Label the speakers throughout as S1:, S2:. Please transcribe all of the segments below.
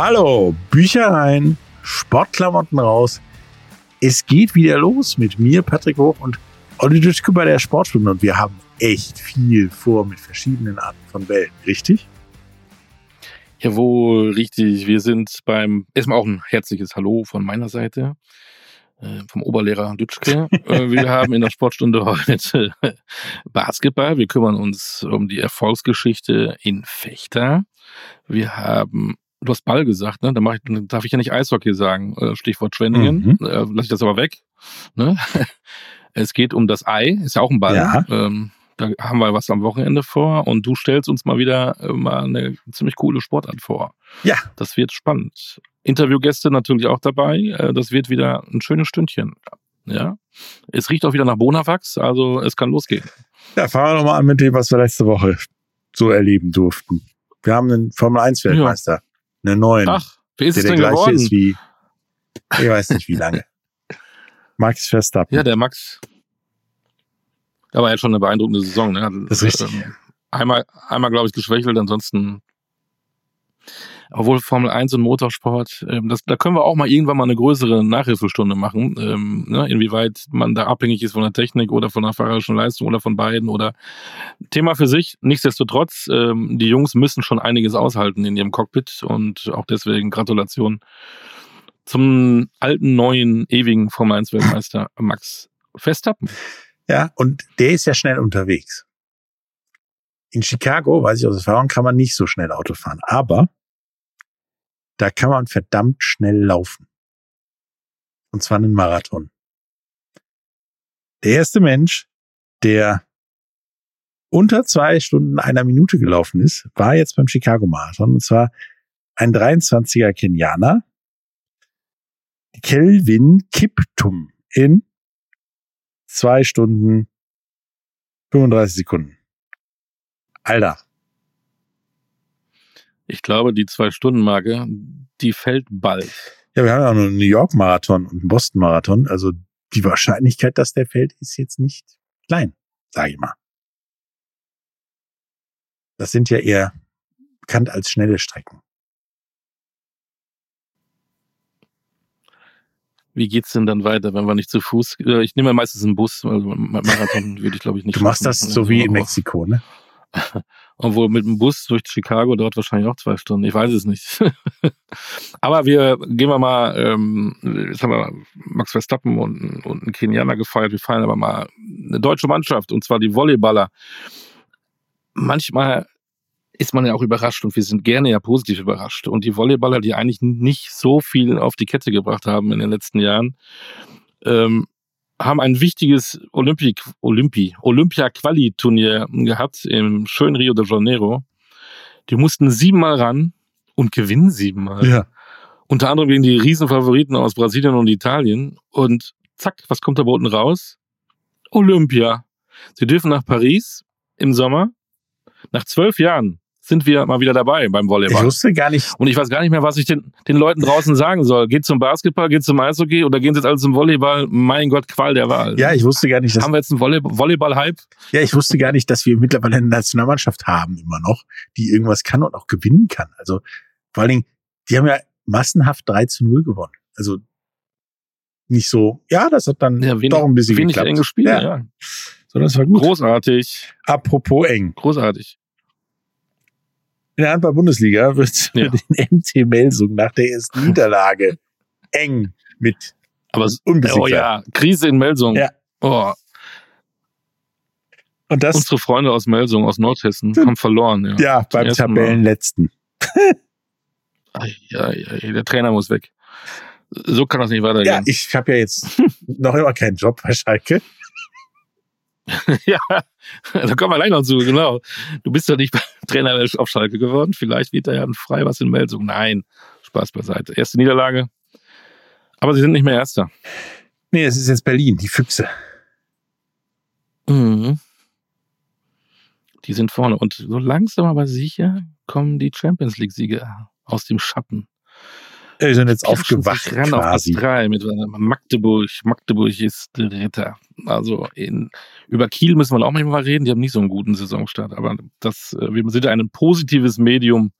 S1: Hallo, Bücher rein, Sportklamotten raus. Es geht wieder los mit mir, Patrick Hoch und Olli Dütschke bei der Sportstunde und wir haben echt viel vor mit verschiedenen Arten von Wellen, richtig?
S2: Jawohl, richtig. Wir sind beim, erstmal auch ein herzliches Hallo von meiner Seite, äh, vom Oberlehrer Dütschke. äh, wir haben in der Sportstunde heute Basketball. Wir kümmern uns um die Erfolgsgeschichte in Fechter. Wir haben Du hast Ball gesagt, ne? Da mach ich, dann darf ich ja nicht Eishockey sagen. Äh, Stichwort Schwenningen. Mhm. Äh, lass ich das aber weg. Ne? Es geht um das Ei, ist ja auch ein Ball. Ja. Ähm, da haben wir was am Wochenende vor und du stellst uns mal wieder äh, mal eine ziemlich coole Sportart vor.
S1: Ja.
S2: Das wird spannend. Interviewgäste natürlich auch dabei. Äh, das wird wieder ein schönes Stündchen. Ja. Es riecht auch wieder nach Bonafachs, also es kann losgehen.
S1: Ja, fangen wir nochmal an mit dem, was wir letzte Woche so erleben durften. Wir haben einen Formel 1 Weltmeister. Ja einen neuen.
S2: Ach, wie ist es denn geworden? Ist
S1: wie, ich weiß nicht wie lange. Max Verstappen.
S2: Ja, der Max. Da war ja schon eine beeindruckende Saison. Ne?
S1: Das ist richtig.
S2: Ähm, einmal, einmal glaube ich, geschwächelt, ansonsten obwohl Formel 1 und Motorsport, ähm, das, da können wir auch mal irgendwann mal eine größere Nachhilfestunde machen, ähm, ne, inwieweit man da abhängig ist von der Technik oder von der fahrerischen Leistung oder von beiden oder Thema für sich. Nichtsdestotrotz, ähm, die Jungs müssen schon einiges aushalten in ihrem Cockpit und auch deswegen Gratulation zum alten, neuen, ewigen Formel 1 Weltmeister Max Verstappen.
S1: Ja, und der ist ja schnell unterwegs. In Chicago, weiß ich aus Erfahrung, kann man nicht so schnell Auto fahren. Aber da kann man verdammt schnell laufen. Und zwar einen Marathon. Der erste Mensch, der unter zwei Stunden einer Minute gelaufen ist, war jetzt beim Chicago Marathon. Und zwar ein 23er Kenianer, Kelvin Kiptum in zwei Stunden 35 Sekunden. Alter,
S2: ich glaube, die Zwei-Stunden-Marke, die fällt bald.
S1: Ja, wir haben ja auch noch einen New York-Marathon und einen Boston-Marathon. Also die Wahrscheinlichkeit, dass der fällt, ist jetzt nicht klein, sage ich mal. Das sind ja eher bekannt als schnelle Strecken.
S2: Wie geht's denn dann weiter, wenn wir nicht zu Fuß? Äh, ich nehme meistens einen Bus, also Marathon würde ich glaube ich nicht.
S1: Du machst das so wie in Mexiko, ne?
S2: Obwohl mit dem Bus durch Chicago dauert wahrscheinlich auch zwei Stunden. Ich weiß es nicht. Aber wir gehen wir mal, ähm, jetzt haben wir Max Verstappen und, und einen Kenianer gefeiert. Wir feiern aber mal eine deutsche Mannschaft und zwar die Volleyballer. Manchmal ist man ja auch überrascht und wir sind gerne ja positiv überrascht. Und die Volleyballer, die eigentlich nicht so viel auf die Kette gebracht haben in den letzten Jahren, ähm, haben ein wichtiges Olympi, Olympi, Olympia-Quali-Turnier gehabt im schönen Rio de Janeiro. Die mussten siebenmal ran und gewinnen siebenmal.
S1: Ja.
S2: Unter anderem gegen die Riesenfavoriten aus Brasilien und Italien. Und zack, was kommt da unten raus? Olympia. Sie dürfen nach Paris im Sommer. Nach zwölf Jahren sind wir mal wieder dabei beim Volleyball.
S1: Ich wusste gar nicht.
S2: Und ich weiß gar nicht mehr, was ich den, den Leuten draußen sagen soll. Geht zum Basketball, geht zum Eishockey oder gehen sie jetzt alle zum Volleyball? Mein Gott, Qual der Wahl.
S1: Ja, ich wusste gar nicht,
S2: dass. Haben wir jetzt einen Volleyball-Hype?
S1: Ja, ich wusste gar nicht, dass wir mittlerweile eine Nationalmannschaft haben, immer noch, die irgendwas kann und auch gewinnen kann. Also, vor allen Dingen, die haben ja massenhaft 3 zu 0 gewonnen. Also, nicht so, ja, das hat dann ja, wenig, doch ein bisschen
S2: wenig geklappt. eng gespielt, ja. ja.
S1: Sondern es war gut.
S2: Großartig.
S1: Apropos eng.
S2: Großartig.
S1: In der Handball-Bundesliga wird ja. den MT Melsung nach der ersten Niederlage eng mit
S2: Aber oh ja, Krise in Melsung.
S1: Ja.
S2: Oh.
S1: Und das,
S2: Unsere Freunde aus Melsung, aus Nordhessen, haben verloren. Ja,
S1: ja beim Tabellenletzten.
S2: ja, der Trainer muss weg. So kann das nicht weitergehen.
S1: Ja, ich habe ja jetzt noch immer keinen Job bei Schalke.
S2: ja, da kommen wir gleich noch zu, genau. Du bist ja nicht Trainer auf Schalke geworden. Vielleicht wird da ja ein frei was in Meldung. Nein, Spaß beiseite. Erste Niederlage. Aber sie sind nicht mehr Erster.
S1: Nee, es ist jetzt Berlin, die Füchse.
S2: Mhm. Die sind vorne. Und so langsam aber sicher kommen die Champions League-Sieger aus dem Schatten.
S1: Die sind jetzt aufgewacht
S2: ran quasi. auf drei mit Magdeburg. Magdeburg ist Dritter. Also in, über Kiel müssen wir auch manchmal reden. Die haben nicht so einen guten Saisonstart. Aber das, äh, wir sind ein positives Medium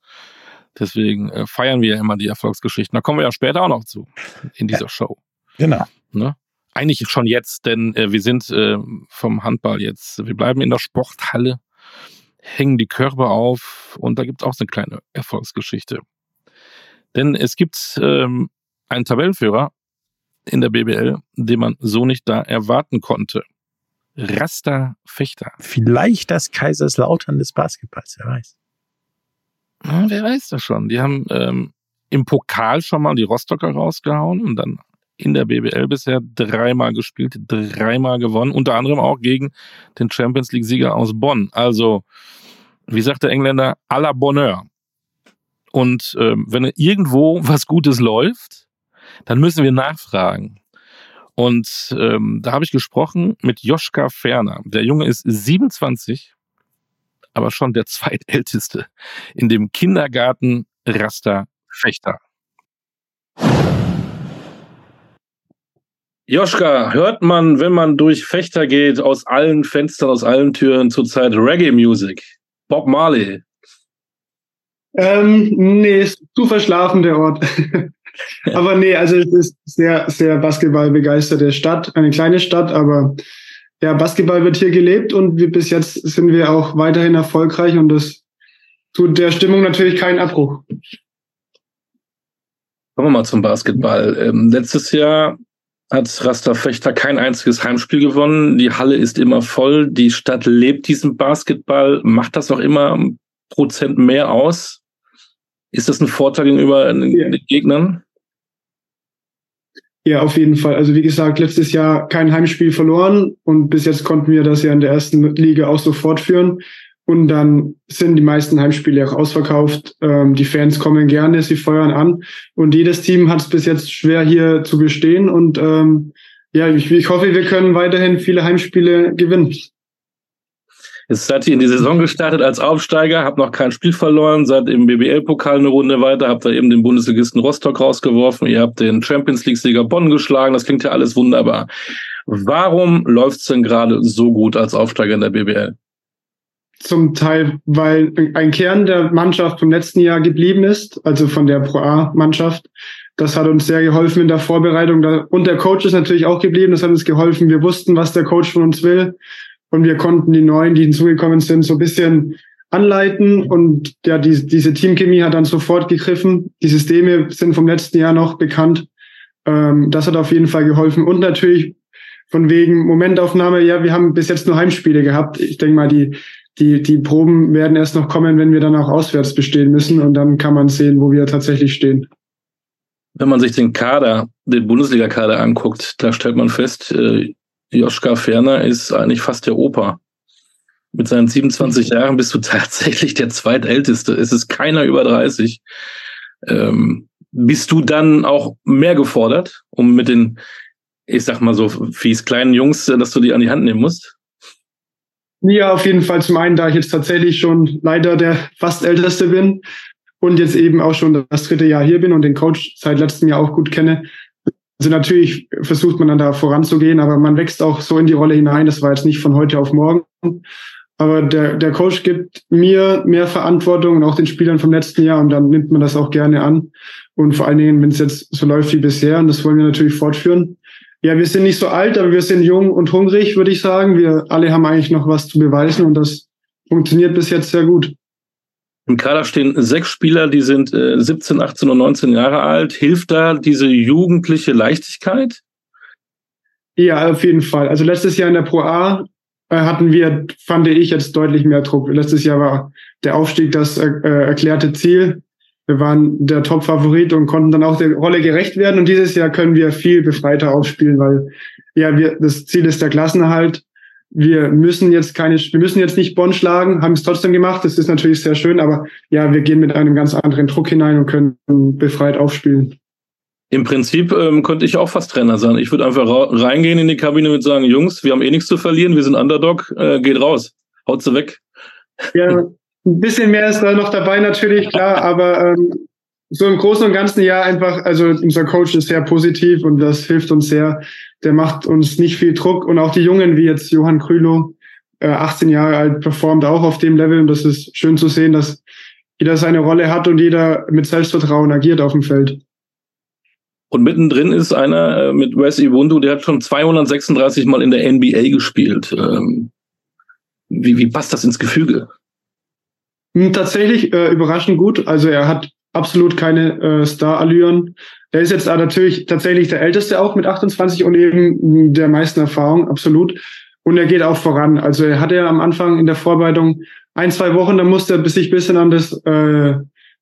S2: Deswegen äh, feiern wir ja immer die Erfolgsgeschichten. Da kommen wir ja später auch noch zu in dieser ja, Show.
S1: Genau.
S2: Ne? Eigentlich schon jetzt, denn äh, wir sind äh, vom Handball jetzt. Wir bleiben in der Sporthalle, hängen die Körper auf und da gibt es auch so eine kleine Erfolgsgeschichte. Denn es gibt ähm, einen Tabellenführer in der BBL, den man so nicht da erwarten konnte. Rasta Fechter.
S1: Vielleicht das Kaiserslautern des Basketballs, wer weiß.
S2: Na, wer weiß das schon. Die haben ähm, im Pokal schon mal die Rostocker rausgehauen und dann in der BBL bisher dreimal gespielt, dreimal gewonnen, unter anderem auch gegen den Champions League-Sieger aus Bonn. Also, wie sagt der Engländer, à la Bonheur. Und ähm, wenn irgendwo was Gutes läuft, dann müssen wir nachfragen. Und ähm, da habe ich gesprochen mit Joschka Ferner. Der Junge ist 27, aber schon der zweitälteste in dem Kindergarten Raster Fechter. Joschka, hört man, wenn man durch Fechter geht, aus allen Fenstern, aus allen Türen zurzeit Reggae-Music? Bob Marley?
S3: Ähm, nee, ist zu verschlafen der Ort. aber nee, also es ist sehr, sehr basketballbegeisterte Stadt, eine kleine Stadt, aber ja, Basketball wird hier gelebt und wir, bis jetzt sind wir auch weiterhin erfolgreich und das tut der Stimmung natürlich keinen Abbruch.
S2: Kommen wir mal zum Basketball. Ähm, letztes Jahr hat Rasta Fechter kein einziges Heimspiel gewonnen. Die Halle ist immer voll. Die Stadt lebt diesen Basketball. Macht das auch immer Prozent mehr aus? Ist das ein Vorteil gegenüber den ja. Gegnern?
S3: Ja, auf jeden Fall. Also wie gesagt, letztes Jahr kein Heimspiel verloren und bis jetzt konnten wir das ja in der ersten Liga auch so fortführen. Und dann sind die meisten Heimspiele auch ausverkauft. Ähm, die Fans kommen gerne, sie feuern an. Und jedes Team hat es bis jetzt schwer hier zu bestehen. Und ähm, ja, ich, ich hoffe, wir können weiterhin viele Heimspiele gewinnen.
S2: Jetzt seid ihr in die Saison gestartet als Aufsteiger, habt noch kein Spiel verloren, seid im BBL-Pokal eine Runde weiter, habt da eben den Bundesligisten Rostock rausgeworfen, ihr habt den Champions League-Sieger Bonn geschlagen, das klingt ja alles wunderbar. Warum läuft's denn gerade so gut als Aufsteiger in der BBL?
S3: Zum Teil, weil ein Kern der Mannschaft vom letzten Jahr geblieben ist, also von der Pro A-Mannschaft. Das hat uns sehr geholfen in der Vorbereitung. Und der Coach ist natürlich auch geblieben. Das hat uns geholfen. Wir wussten, was der Coach von uns will. Und wir konnten die Neuen, die hinzugekommen sind, so ein bisschen anleiten. Und ja, die, diese Teamchemie hat dann sofort gegriffen. Die Systeme sind vom letzten Jahr noch bekannt. Ähm, das hat auf jeden Fall geholfen. Und natürlich von wegen Momentaufnahme, ja, wir haben bis jetzt nur Heimspiele gehabt. Ich denke mal, die, die, die Proben werden erst noch kommen, wenn wir dann auch auswärts bestehen müssen. Und dann kann man sehen, wo wir tatsächlich stehen.
S2: Wenn man sich den Kader, den Bundesliga-Kader anguckt, da stellt man fest, äh, Joschka Ferner ist eigentlich fast der Opa. Mit seinen 27 mhm. Jahren bist du tatsächlich der zweitälteste. Es ist keiner über 30. Ähm, bist du dann auch mehr gefordert, um mit den, ich sag mal so fies kleinen Jungs, dass du die an die Hand nehmen musst?
S3: Ja, auf jeden Fall. Zum einen, da ich jetzt tatsächlich schon leider der fast älteste bin und jetzt eben auch schon das dritte Jahr hier bin und den Coach seit letztem Jahr auch gut kenne, also natürlich versucht man dann da voranzugehen, aber man wächst auch so in die Rolle hinein. Das war jetzt nicht von heute auf morgen. Aber der, der Coach gibt mir mehr Verantwortung und auch den Spielern vom letzten Jahr und dann nimmt man das auch gerne an. Und vor allen Dingen, wenn es jetzt so läuft wie bisher, und das wollen wir natürlich fortführen. Ja, wir sind nicht so alt, aber wir sind jung und hungrig, würde ich sagen. Wir alle haben eigentlich noch was zu beweisen und das funktioniert bis jetzt sehr gut.
S2: Im Kader stehen sechs Spieler, die sind äh, 17, 18 und 19 Jahre alt. Hilft da diese jugendliche Leichtigkeit?
S3: Ja, auf jeden Fall. Also letztes Jahr in der Pro A äh, hatten wir, fand ich, jetzt deutlich mehr Druck. Letztes Jahr war der Aufstieg das äh, erklärte Ziel. Wir waren der Top-Favorit und konnten dann auch der Rolle gerecht werden. Und dieses Jahr können wir viel befreiter aufspielen, weil ja, wir, das Ziel ist der Klassenerhalt wir müssen jetzt keine, wir müssen jetzt nicht Bonn schlagen, haben es trotzdem gemacht. Das ist natürlich sehr schön, aber ja, wir gehen mit einem ganz anderen Druck hinein und können befreit aufspielen.
S2: Im Prinzip ähm, könnte ich auch fast Trainer sein. Ich würde einfach reingehen in die Kabine und sagen, Jungs, wir haben eh nichts zu verlieren, wir sind Underdog, äh, geht raus, haut sie weg.
S3: Ja, ein bisschen mehr ist da noch dabei natürlich, klar, aber ähm, so im Großen und Ganzen ja einfach, also unser Coach ist sehr positiv und das hilft uns sehr. Der macht uns nicht viel Druck und auch die Jungen wie jetzt Johann Krülow, äh, 18 Jahre alt, performt auch auf dem Level und das ist schön zu sehen, dass jeder seine Rolle hat und jeder mit Selbstvertrauen agiert auf dem Feld.
S2: Und mittendrin ist einer äh, mit Wes Iwundu, der hat schon 236 Mal in der NBA gespielt. Ähm, wie, wie passt das ins Gefüge?
S3: Hm, tatsächlich äh, überraschend gut. Also er hat absolut keine äh, Star-Allüren. Er ist jetzt natürlich tatsächlich der Älteste auch mit 28 und eben der meisten Erfahrung, absolut. Und er geht auch voran. Also er hatte ja am Anfang in der Vorbereitung ein, zwei Wochen, da musste er sich ein bisschen an das äh,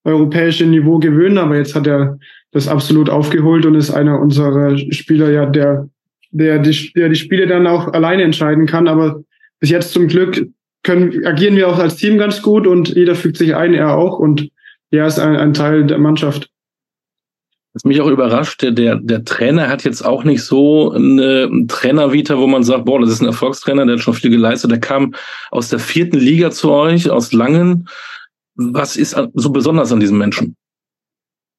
S3: europäische Niveau gewöhnen, aber jetzt hat er das absolut aufgeholt und ist einer unserer Spieler, ja, der, der, die, der die Spiele dann auch alleine entscheiden kann. Aber bis jetzt zum Glück können, agieren wir auch als Team ganz gut und jeder fügt sich ein, er auch und er ist ein, ein Teil der Mannschaft.
S2: Was mich auch überrascht, der, der Trainer hat jetzt auch nicht so eine Trainervita, wo man sagt, boah, das ist ein Erfolgstrainer, der hat schon viel geleistet. Der kam aus der vierten Liga zu euch, aus Langen. Was ist so besonders an diesem Menschen?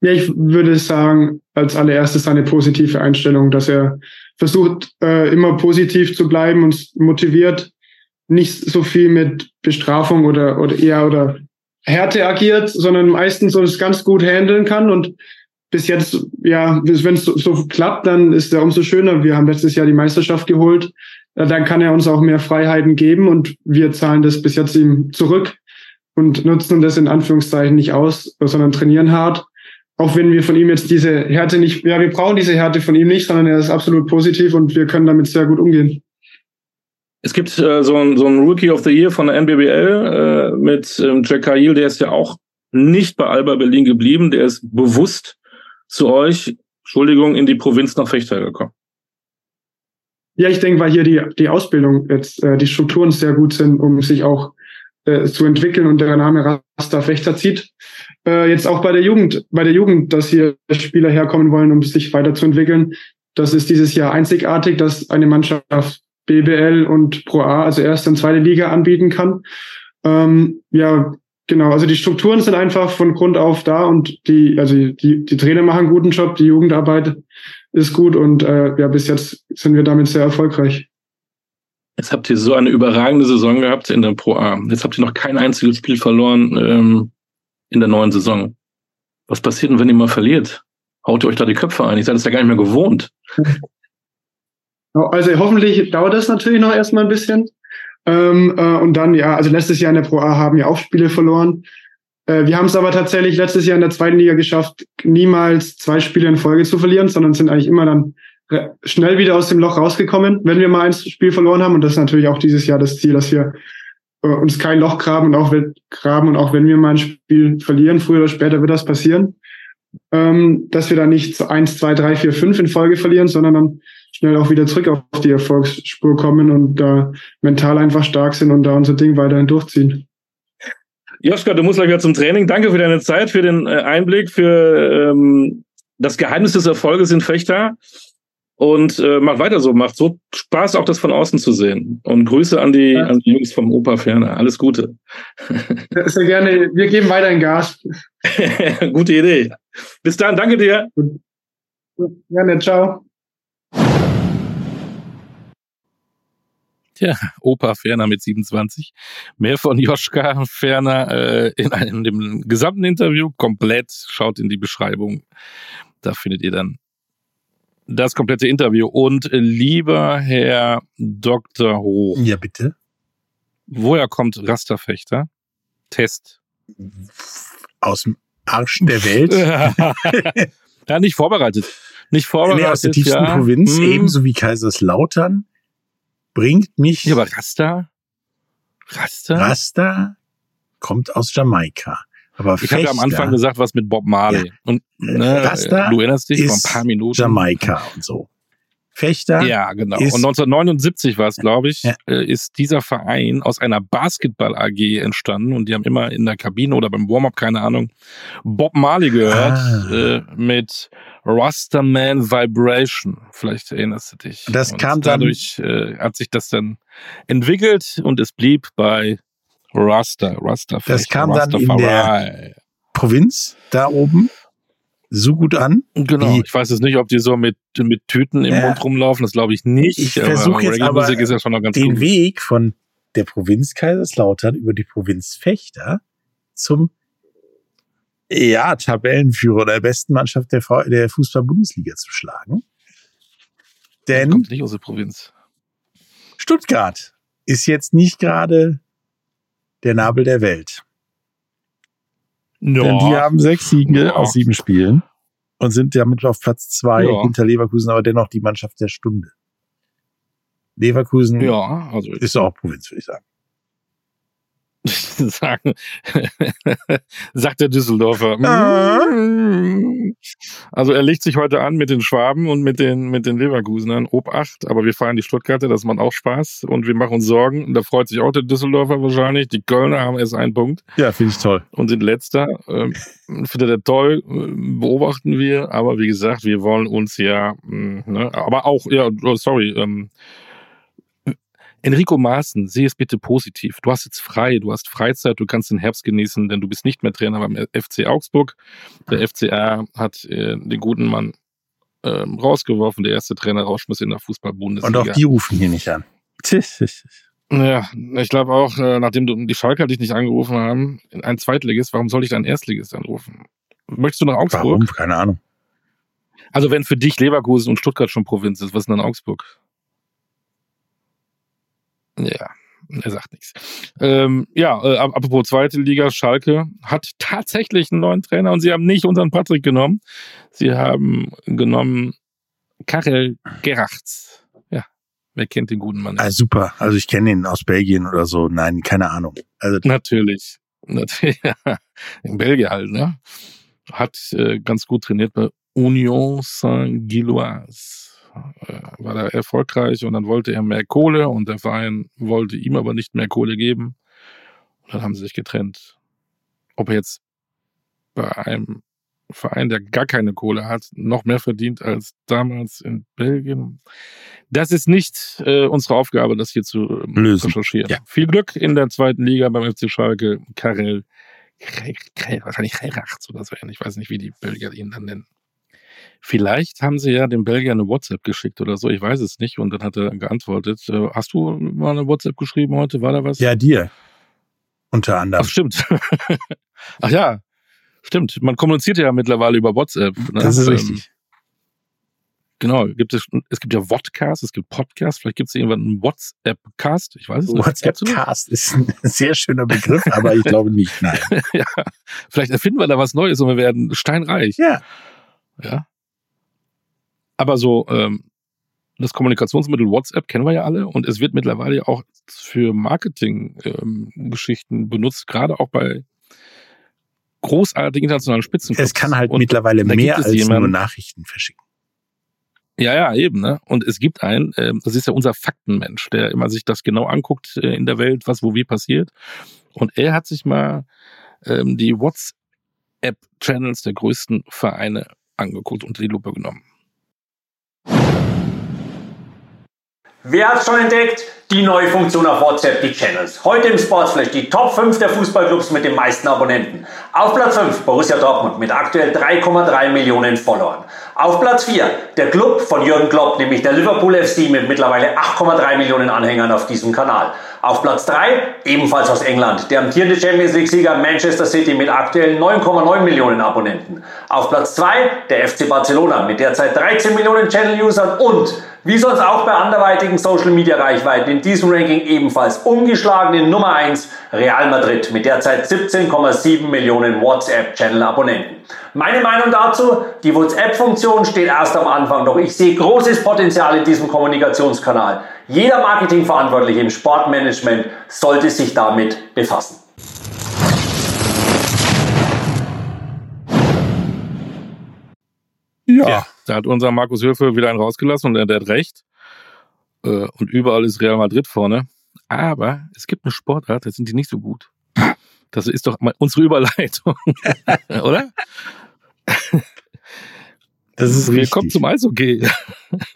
S3: Ja, ich würde sagen, als allererstes eine positive Einstellung, dass er versucht, äh, immer positiv zu bleiben und motiviert, nicht so viel mit Bestrafung oder, oder eher oder Härte agiert, sondern meistens das ganz gut handeln kann und bis jetzt, ja, wenn es so, so, klappt, dann ist er umso schöner. Wir haben letztes Jahr die Meisterschaft geholt. Dann kann er uns auch mehr Freiheiten geben und wir zahlen das bis jetzt ihm zurück und nutzen das in Anführungszeichen nicht aus, sondern trainieren hart. Auch wenn wir von ihm jetzt diese Härte nicht, ja, wir brauchen diese Härte von ihm nicht, sondern er ist absolut positiv und wir können damit sehr gut umgehen.
S2: Es gibt äh, so ein so ein Rookie of the Year von der NBBL äh, mit ähm, Jack Cahill, der ist ja auch nicht bei Alba Berlin geblieben, der ist bewusst zu euch, Entschuldigung, in die Provinz nach Fechter gekommen?
S3: Ja, ich denke, weil hier die, die Ausbildung jetzt, äh, die Strukturen sehr gut sind, um sich auch äh, zu entwickeln und der Name Rasta Fechter zieht. Äh, jetzt auch bei der Jugend, bei der Jugend, dass hier Spieler herkommen wollen, um sich weiterzuentwickeln. Das ist dieses Jahr einzigartig, dass eine Mannschaft BBL und Pro A, also erste und zweite Liga anbieten kann. Ähm, ja, Genau, also die Strukturen sind einfach von Grund auf da und die, also die, die Trainer machen einen guten Job, die Jugendarbeit ist gut und äh, ja, bis jetzt sind wir damit sehr erfolgreich.
S2: Jetzt habt ihr so eine überragende Saison gehabt in der Pro A. Jetzt habt ihr noch kein einziges Spiel verloren ähm, in der neuen Saison. Was passiert denn, wenn ihr mal verliert? Haut ihr euch da die Köpfe ein? Ich seid das ja gar nicht mehr gewohnt.
S3: Also hoffentlich dauert das natürlich noch erstmal ein bisschen. Ähm, äh, und dann, ja, also letztes Jahr in der Pro A haben wir auch Spiele verloren. Äh, wir haben es aber tatsächlich letztes Jahr in der zweiten Liga geschafft, niemals zwei Spiele in Folge zu verlieren, sondern sind eigentlich immer dann schnell wieder aus dem Loch rausgekommen, wenn wir mal ein Spiel verloren haben. Und das ist natürlich auch dieses Jahr das Ziel, dass wir äh, uns kein Loch graben und auch graben und auch wenn wir mal ein Spiel verlieren, früher oder später wird das passieren, ähm, dass wir dann nicht eins, zwei, drei, vier, fünf in Folge verlieren, sondern dann schnell auch wieder zurück auf die Erfolgsspur kommen und da mental einfach stark sind und da unser Ding weiterhin durchziehen.
S2: Joschka, du musst gleich wieder zum Training. Danke für deine Zeit, für den äh, Einblick, für ähm, das Geheimnis des Erfolges in Fechter. Und äh, macht weiter so, macht so Spaß, auch das von außen zu sehen. Und Grüße an die, ja. an die Jungs vom Opa Ferner. Alles Gute.
S3: Sehr gerne. Wir geben weiter in Gas.
S2: Gute Idee. Bis dann, danke dir.
S3: Gerne, ciao.
S2: Tja, Opa Ferner mit 27. Mehr von Joschka Ferner äh, in einem dem gesamten Interview komplett. Schaut in die Beschreibung. Da findet ihr dann das komplette Interview. Und lieber Herr Dr. Hoch.
S1: Ja, bitte.
S2: Woher kommt Rasterfechter? Test.
S1: Aus dem Arsch der Welt.
S2: ja, nicht vorbereitet. Nicht vorbereitet. Nee,
S1: aus der tiefsten ja. Provinz, hm. ebenso wie Kaiserslautern bringt mich.
S2: Ja, aber Rasta? Rasta?
S1: Rasta kommt aus Jamaika. Aber
S2: ich habe ja am Anfang gesagt, was mit Bob Marley. Ja. Und ne,
S1: Rasta
S2: du erinnerst dich vor ein paar Minuten.
S1: Jamaika und so. Fechter.
S2: Ja, genau. Und 1979 war es, glaube ich, ja. Äh, ist dieser Verein aus einer Basketball AG entstanden und die haben immer in der Kabine oder beim Warm-up, keine Ahnung, Bob Marley gehört ah. äh, mit Rastaman Vibration. Vielleicht erinnerst du dich.
S1: Das
S2: und
S1: kam
S2: dadurch,
S1: dann.
S2: Dadurch äh, hat sich das dann entwickelt und es blieb bei Rasta. Rasta.
S1: Das kam dann in der Provinz da oben so gut an.
S2: Genau. Ich weiß jetzt nicht, ob die so mit, mit Tüten im äh, Mund rumlaufen. Das glaube ich nicht.
S1: Ich versuche jetzt aber ja den gut. Weg von der Provinz Kaiserslautern über die Provinz Fechter zum ja, Tabellenführer der besten Mannschaft der, V- der Fußball-Bundesliga zu schlagen. Denn
S2: Kommt nicht aus der Provinz.
S1: Stuttgart ist jetzt nicht gerade der Nabel der Welt. Denn die haben sechs Siege
S2: Ja.
S1: aus sieben Spielen und sind damit auf Platz zwei
S2: Ja.
S1: hinter Leverkusen, aber dennoch die Mannschaft der Stunde. Leverkusen
S2: ja, also
S1: ist auch Provinz, würde ich sagen.
S2: sagen, sagt der Düsseldorfer.
S1: Ah.
S2: Also er legt sich heute an mit den Schwaben und mit den, mit den Leverkusenern. Obacht, aber wir fahren die Stuttgarter, das macht auch Spaß und wir machen uns Sorgen. Und da freut sich auch der Düsseldorfer wahrscheinlich. Die Kölner haben erst einen Punkt
S1: Ja, finde ich toll.
S2: und sind letzter. Ähm, findet er toll, beobachten wir, aber wie gesagt, wir wollen uns ja, mh, ne, aber auch, ja, oh, sorry, ähm, Enrico Maaßen, sehe es bitte positiv. Du hast jetzt frei, du hast Freizeit, du kannst den Herbst genießen, denn du bist nicht mehr Trainer beim FC Augsburg. Der FCR hat äh, den guten Mann ähm, rausgeworfen, der erste Trainer rausschmiss in der Fußball-Bundesliga.
S1: Und auch die rufen hier nicht an.
S2: Ja, ich glaube auch, äh, nachdem du, die Schalker dich nicht angerufen haben, ein Zweitligist, warum soll ich deinen Erstligist anrufen? Möchtest du nach Augsburg?
S1: Warum? Keine Ahnung.
S2: Also wenn für dich Leverkusen und Stuttgart schon Provinz ist, was ist denn dann Augsburg? Ja, er sagt nichts. Ähm, ja, äh, ap- apropos zweite Liga, Schalke hat tatsächlich einen neuen Trainer und sie haben nicht unseren Patrick genommen. Sie haben genommen Karel Gerachts. Ja, wer kennt den guten Mann?
S1: Ah, super. Also ich kenne ihn aus Belgien oder so. Nein, keine Ahnung. Also
S2: Natürlich. Natürlich. In Belgien halt, ne? Hat äh, ganz gut trainiert bei Union Saint-Gilloise. Äh, war da erfolgreich und dann wollte er mehr Kohle und der Verein wollte ihm aber nicht mehr Kohle geben. Und dann haben sie sich getrennt. Ob er jetzt bei einem Verein, der gar keine Kohle hat, noch mehr verdient als damals in Belgien. Das ist nicht äh, unsere Aufgabe, das hier zu ähm,
S1: Lösen.
S2: recherchieren.
S1: Ja.
S2: Viel Glück in der zweiten Liga beim FC Schalke. Karel, Krell, wahrscheinlich Krellrachts oder so ähnlich. Ich weiß nicht, wie die Belgier ihn dann nennen. Vielleicht haben sie ja dem Belgier eine WhatsApp geschickt oder so, ich weiß es nicht. Und dann hat er geantwortet. Äh, Hast du mal eine WhatsApp geschrieben heute? War da was?
S1: ja, dir. Unter anderem.
S2: Ach, stimmt. Ach ja, stimmt. Man kommuniziert ja mittlerweile über WhatsApp. Ne?
S1: das ist
S2: Ähm,
S1: richtig.
S2: Genau. Gibt es, es gibt ja Vodcast, es gibt Podcast, vielleicht gibt es irgendwann einen WhatsApp-Cast. Ich weiß es nicht.
S1: WhatsApp-Cast ist ein sehr schöner Begriff, aber ich glaube nicht. Nein.
S2: ja. Vielleicht erfinden wir da was Neues und wir werden steinreich.
S1: Ja.
S2: Ja. Aber so, ähm, das Kommunikationsmittel WhatsApp kennen wir ja alle und es wird mittlerweile auch für Marketing-Geschichten benutzt, gerade auch bei großartigen internationalen Spitzen.
S1: Es kann halt
S2: und
S1: mittlerweile mehr als nur
S2: jemanden-
S1: Nachrichten verschicken.
S2: Ja, ja, eben, ne? Und es gibt einen, ähm, das ist ja unser Faktenmensch, der immer sich das genau anguckt äh, in der Welt, was wo wie passiert. Und er hat sich mal ähm, die WhatsApp-Channels der größten Vereine angeguckt und die Lupe genommen.
S4: Wer hat schon entdeckt? Die neue Funktion auf WhatsApp, die Channels. Heute im Sportsflash die Top 5 der Fußballclubs mit den meisten Abonnenten. Auf Platz 5 Borussia Dortmund mit aktuell 3,3 Millionen Followern. Auf Platz 4 der Club von Jürgen Klopp, nämlich der Liverpool FC mit mittlerweile 8,3 Millionen Anhängern auf diesem Kanal. Auf Platz 3 ebenfalls aus England, der amtierende Champions League Sieger Manchester City mit aktuell 9,9 Millionen Abonnenten. Auf Platz 2 der FC Barcelona mit derzeit 13 Millionen Channel-Usern und wie sonst auch bei anderweitigen Social Media Reichweiten in diesem Ranking ebenfalls ungeschlagene Nummer 1 Real Madrid mit derzeit 17,7 Millionen WhatsApp Channel Abonnenten. Meine Meinung dazu, die WhatsApp-Funktion steht erst am Anfang, doch ich sehe großes Potenzial in diesem Kommunikationskanal. Jeder Marketingverantwortliche im Sportmanagement sollte sich damit befassen.
S2: Ja. Da hat unser Markus Höfe wieder einen rausgelassen und der, der hat recht. Äh, Und überall ist Real Madrid vorne. Aber es gibt eine Sportart, da sind die nicht so gut. Das ist doch mal unsere Überleitung. Oder?
S1: Das ist
S2: Wir
S1: richtig.
S2: kommen zum Eishockey.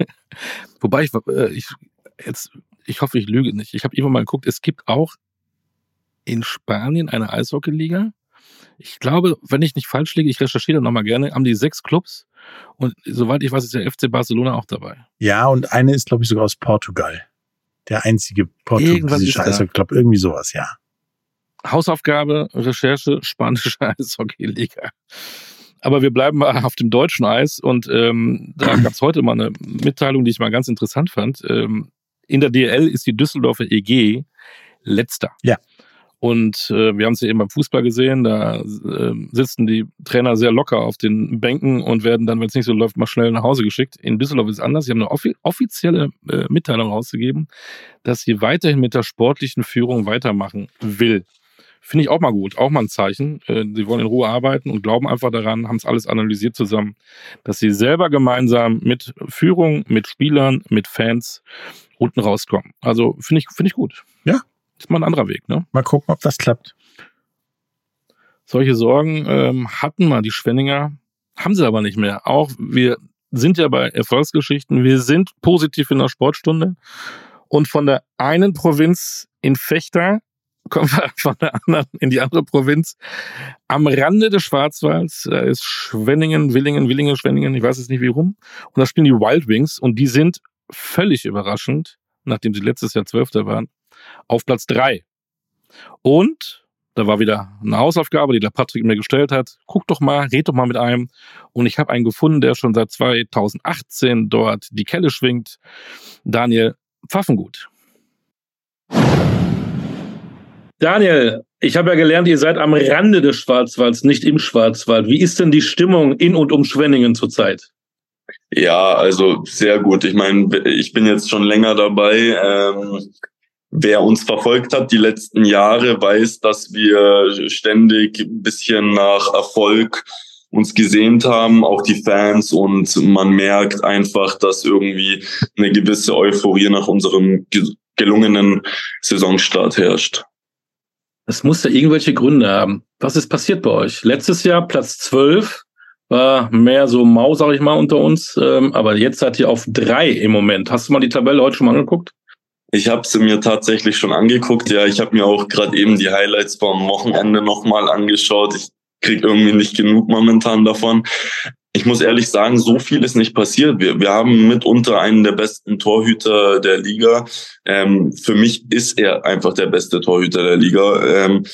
S2: Wobei ich, äh, ich jetzt, ich hoffe, ich lüge nicht. Ich habe irgendwann mal geguckt, es gibt auch in Spanien eine Eishockeyliga. Ich glaube, wenn ich nicht falsch liege, ich recherchiere nochmal gerne, haben die sechs Clubs und soweit ich weiß, ist der FC Barcelona auch dabei.
S1: Ja, und eine ist, glaube ich, sogar aus Portugal. Der einzige portugiesische. Eishockey-Club. Irgendwie sowas, ja.
S2: Hausaufgabe, Recherche, spanische Eishockey-Liga. Aber wir bleiben mal auf dem deutschen Eis und ähm, da gab es heute mal eine Mitteilung, die ich mal ganz interessant fand. Ähm, in der DL ist die Düsseldorfer EG letzter.
S1: Ja.
S2: Und äh, wir haben es ja eben beim Fußball gesehen, da äh, sitzen die Trainer sehr locker auf den Bänken und werden dann, wenn es nicht so läuft, mal schnell nach Hause geschickt. In Düsseldorf ist es anders. Sie haben eine offi offizielle äh, Mitteilung rausgegeben, dass sie weiterhin mit der sportlichen Führung weitermachen will. Finde ich auch mal gut, auch mal ein Zeichen. Äh, sie wollen in Ruhe arbeiten und glauben einfach daran, haben es alles analysiert zusammen, dass sie selber gemeinsam mit Führung, mit Spielern, mit Fans unten rauskommen. Also finde ich, finde ich gut.
S1: Ja.
S2: Ist mal ein anderer Weg, ne?
S1: Mal gucken, ob das klappt.
S2: Solche Sorgen ähm, hatten mal die Schwenninger, haben sie aber nicht mehr. Auch wir sind ja bei Erfolgsgeschichten, wir sind positiv in der Sportstunde. Und von der einen Provinz in Fechter kommen wir von der anderen in die andere Provinz. Am Rande des Schwarzwalds da ist Schwenningen, Willingen, Willingen, Schwenningen, ich weiß jetzt nicht wie rum. Und da spielen die Wild Wings und die sind völlig überraschend, nachdem sie letztes Jahr Zwölfter waren, auf Platz drei. Und da war wieder eine Hausaufgabe, die der Patrick mir gestellt hat. Guck doch mal, red doch mal mit einem. Und ich habe einen gefunden, der schon seit 2018 dort die Kelle schwingt. Daniel Pfaffengut. Daniel, ich habe ja gelernt, ihr seid am Rande des Schwarzwalds, nicht im Schwarzwald. Wie ist denn die Stimmung in und um Schwenningen zurzeit?
S5: Ja, also sehr gut. Ich meine, ich bin jetzt schon länger dabei. Ähm, wer uns verfolgt hat die letzten Jahre, weiß, dass wir ständig ein bisschen nach Erfolg uns gesehnt haben, auch die Fans und man merkt einfach, dass irgendwie eine gewisse Euphorie nach unserem gelungenen Saisonstart herrscht.
S2: Es muss ja irgendwelche Gründe haben. Was ist passiert bei euch? Letztes Jahr Platz 12, war mehr so mau, sag ich mal, unter uns. Ähm, aber jetzt seid ihr auf drei im Moment. Hast du mal die Tabelle heute schon mal angeguckt?
S5: Ich habe sie mir tatsächlich schon angeguckt. Ja, ich habe mir auch gerade eben die Highlights vom Wochenende nochmal angeschaut. Ich krieg irgendwie nicht genug momentan davon ich muss ehrlich sagen, so viel ist nicht passiert. Wir, wir haben mitunter einen der besten Torhüter der Liga. Ähm, für mich ist er einfach der beste Torhüter der Liga. Ähm,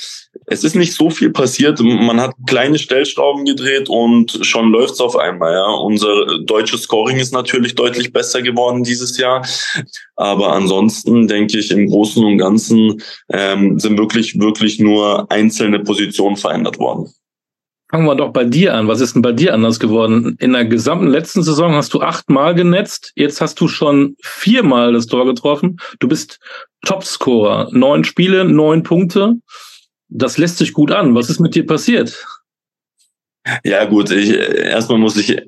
S5: es ist nicht so viel passiert. Man hat kleine Stellschrauben gedreht und schon läuft's auf einmal. Ja. Unser deutsches Scoring ist natürlich deutlich besser geworden dieses Jahr. Aber ansonsten denke ich, im Großen und Ganzen ähm, sind wirklich, wirklich nur einzelne Positionen verändert worden.
S2: Fangen wir doch bei dir an. Was ist denn bei dir anders geworden? In der gesamten letzten Saison hast du achtmal genetzt. Jetzt hast du schon viermal das Tor getroffen. Du bist Topscorer. Neun Spiele, neun Punkte. Das lässt sich gut an. Was ist mit dir passiert?
S5: Ja gut, ich, erstmal muss ich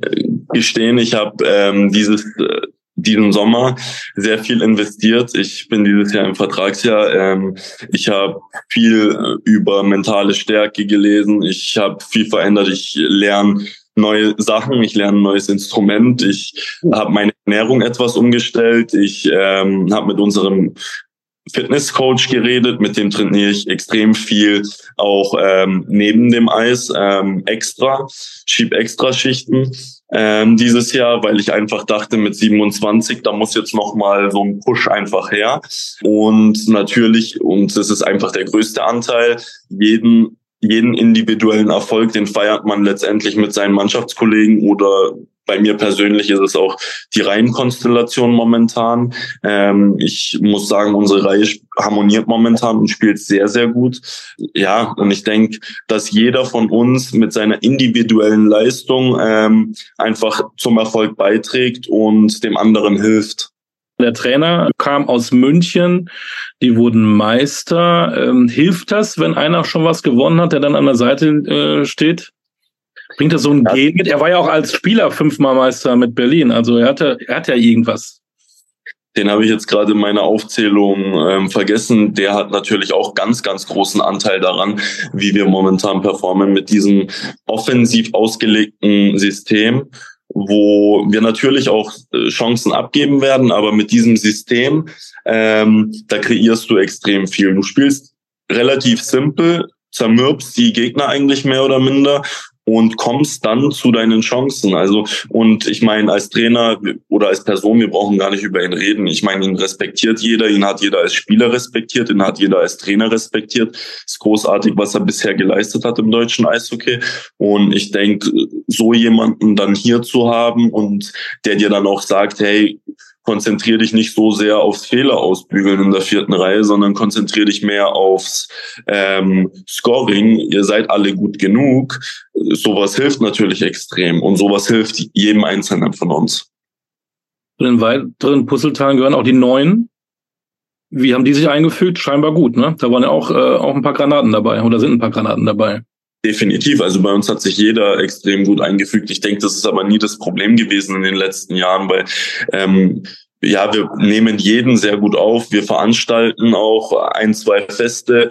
S5: gestehen, ich habe ähm, dieses äh, diesen Sommer sehr viel investiert. Ich bin dieses Jahr im Vertragsjahr. Ähm, ich habe viel äh, über mentale Stärke gelesen. Ich habe viel verändert. Ich lerne neue Sachen. Ich lerne ein neues Instrument. Ich habe meine Ernährung etwas umgestellt. Ich ähm, habe mit unserem Fitnesscoach geredet, mit dem trainiere ich extrem viel, auch ähm, neben dem Eis ähm, extra, schieb extra Schichten ähm, dieses Jahr, weil ich einfach dachte, mit 27, da muss jetzt noch mal so ein Push einfach her. Und natürlich, und das ist einfach der größte Anteil, jeden jeden individuellen Erfolg, den feiert man letztendlich mit seinen Mannschaftskollegen oder bei mir persönlich ist es auch die Reihenkonstellation momentan. Ähm, ich muss sagen, unsere Reihe harmoniert momentan und spielt sehr, sehr gut. Ja, und ich denke, dass jeder von uns mit seiner individuellen Leistung ähm, einfach zum Erfolg beiträgt und dem anderen hilft.
S2: Der Trainer kam aus München, die wurden Meister. Ähm, hilft das, wenn einer schon was gewonnen hat, der dann an der Seite äh, steht? Bringt das so ein. Gen mit? Er war ja auch als Spieler fünfmal Meister mit Berlin, also er hatte, er hat ja irgendwas.
S5: Den habe ich jetzt gerade in meiner Aufzählung ähm, vergessen. Der hat natürlich auch ganz, ganz großen Anteil daran, wie wir momentan performen mit diesem offensiv ausgelegten System wo wir natürlich auch äh, Chancen abgeben werden, aber mit diesem System, ähm, da kreierst du extrem viel. Du spielst relativ simpel, zermürbst die Gegner eigentlich mehr oder minder und kommst dann zu deinen Chancen. Also, und ich meine, als Trainer oder als Person, wir brauchen gar nicht über ihn reden. Ich meine, ihn respektiert jeder, ihn hat jeder als Spieler respektiert, ihn hat jeder als Trainer respektiert. ist großartig, was er bisher geleistet hat im deutschen Eishockey. Und ich denke, so jemanden dann hier zu haben und der dir dann auch sagt, hey, konzentriere dich nicht so sehr aufs Fehler ausbügeln in der vierten Reihe, sondern konzentriere dich mehr aufs ähm, Scoring. Ihr seid alle gut genug. Sowas hilft natürlich extrem und sowas hilft jedem Einzelnen von uns.
S2: Zu den weiteren Puzzleteilen gehören auch die neuen. Wie haben die sich eingefügt? Scheinbar gut, ne? Da waren ja auch, äh, auch ein paar Granaten dabei oder sind ein paar Granaten dabei.
S5: Definitiv. Also bei uns hat sich jeder extrem gut eingefügt. Ich denke, das ist aber nie das Problem gewesen in den letzten Jahren, weil ähm, ja, wir nehmen jeden sehr gut auf. Wir veranstalten auch ein, zwei Feste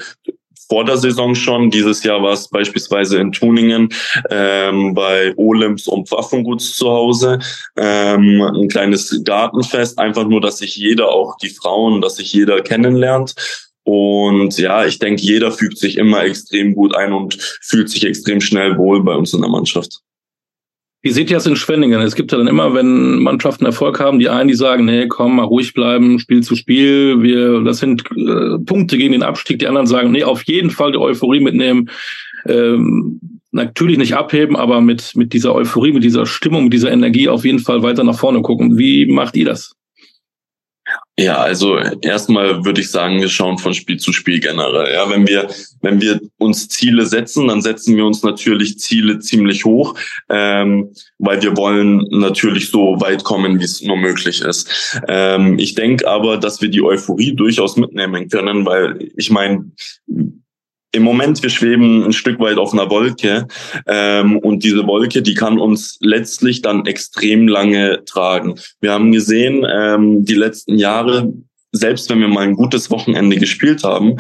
S5: vor der Saison schon. Dieses Jahr war es beispielsweise in Tuningen ähm, bei Olems und Waffenguts zu Hause. Ähm, ein kleines Gartenfest, einfach nur, dass sich jeder, auch die Frauen, dass sich jeder kennenlernt. Und ja, ich denke, jeder fügt sich immer extrem gut ein und fühlt sich extrem schnell wohl bei uns in der Mannschaft.
S2: Wie seht ihr das in Schwenningen? Es gibt ja dann immer, wenn Mannschaften Erfolg haben, die einen, die sagen, nee, komm, mal ruhig bleiben, Spiel zu Spiel, wir, das sind äh, Punkte gegen den Abstieg. Die anderen sagen, nee, auf jeden Fall die Euphorie mitnehmen. Ähm, natürlich nicht abheben, aber mit, mit dieser Euphorie, mit dieser Stimmung, mit dieser Energie auf jeden Fall weiter nach vorne gucken. Wie macht ihr das?
S5: Ja, also erstmal würde ich sagen, wir schauen von Spiel zu Spiel generell. Ja, wenn wir, wenn wir uns Ziele setzen, dann setzen wir uns natürlich Ziele ziemlich hoch, ähm, weil wir wollen natürlich so weit kommen, wie es nur möglich ist. Ähm, ich denke aber, dass wir die Euphorie durchaus mitnehmen können, weil ich meine, im Moment, wir schweben ein Stück weit auf einer Wolke ähm, und diese Wolke, die kann uns letztlich dann extrem lange tragen. Wir haben gesehen, ähm, die letzten Jahre, selbst wenn wir mal ein gutes Wochenende gespielt haben,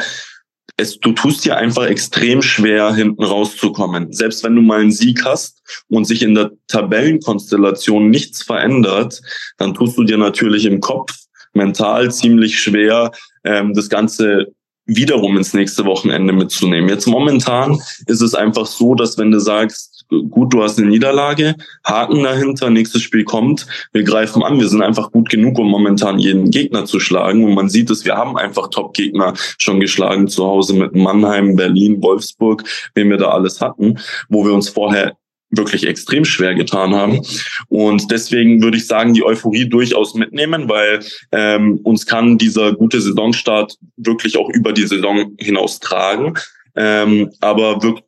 S5: es, du tust dir einfach extrem schwer, hinten rauszukommen. Selbst wenn du mal einen Sieg hast und sich in der Tabellenkonstellation nichts verändert, dann tust du dir natürlich im Kopf mental ziemlich schwer, ähm, das Ganze wiederum ins nächste Wochenende mitzunehmen. Jetzt momentan ist es einfach so, dass wenn du sagst, gut, du hast eine Niederlage, Haken dahinter, nächstes Spiel kommt, wir greifen an, wir sind einfach gut genug, um momentan jeden Gegner zu schlagen. Und man sieht es, wir haben einfach Top-Gegner schon geschlagen zu Hause mit Mannheim, Berlin, Wolfsburg, wen wir da alles hatten, wo wir uns vorher wirklich extrem schwer getan haben. Und deswegen würde ich sagen, die Euphorie durchaus mitnehmen, weil ähm, uns kann dieser gute Saisonstart wirklich auch über die Saison hinaus tragen. Ähm, aber wirklich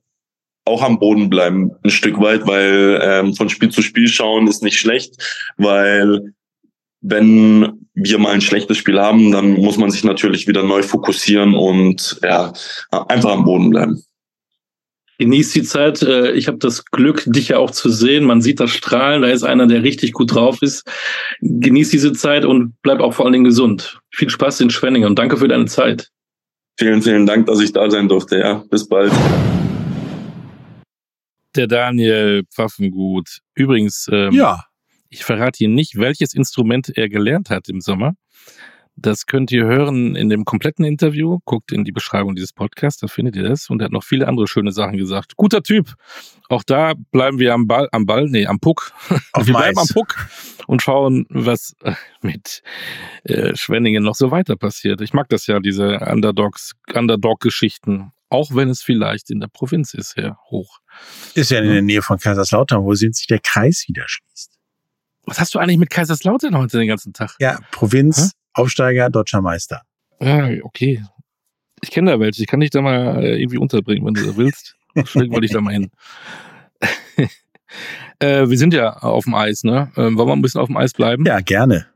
S5: auch am Boden bleiben ein Stück weit, weil ähm, von Spiel zu Spiel schauen ist nicht schlecht, weil wenn wir mal ein schlechtes Spiel haben, dann muss man sich natürlich wieder neu fokussieren und ja einfach am Boden bleiben.
S2: Genieß die Zeit. Äh, ich habe das Glück, dich ja auch zu sehen. Man sieht das Strahlen. Da ist einer, der richtig gut drauf ist. Genieß diese Zeit und bleib auch vor allen Dingen gesund. Viel Spaß in Schwenningen und danke für deine Zeit.
S5: Vielen, vielen Dank, dass ich da sein durfte. Ja, bis bald.
S2: Der Daniel Pfaffengut. Übrigens, ähm, ja. ich verrate Ihnen nicht, welches Instrument er gelernt hat im Sommer. Das könnt ihr hören in dem kompletten Interview. Guckt in die Beschreibung dieses Podcasts, da findet ihr das. Und er hat noch viele andere schöne Sachen gesagt. Guter Typ. Auch da bleiben wir am Ball, am Ball, nee, am Puck. Auf wir bleiben am Puck und schauen, was äh, mit äh, Schwenningen noch so weiter passiert. Ich mag das ja, diese Underdogs, Underdog-Geschichten. Auch wenn es vielleicht in der Provinz ist, sehr hoch.
S1: Ist ja in der Nähe von Kaiserslautern, wo sich der Kreis wieder schließt.
S2: Was hast du eigentlich mit Kaiserslautern heute den ganzen Tag?
S1: Ja, Provinz? Aufsteiger, deutscher Meister.
S2: Ja, okay. Ich kenne da welche. Ich kann dich da mal äh, irgendwie unterbringen, wenn du da willst. Schlägt wollte ich da mal hin. äh, wir sind ja auf dem Eis, ne? Ähm, wollen wir ein bisschen auf dem Eis bleiben?
S1: Ja, gerne.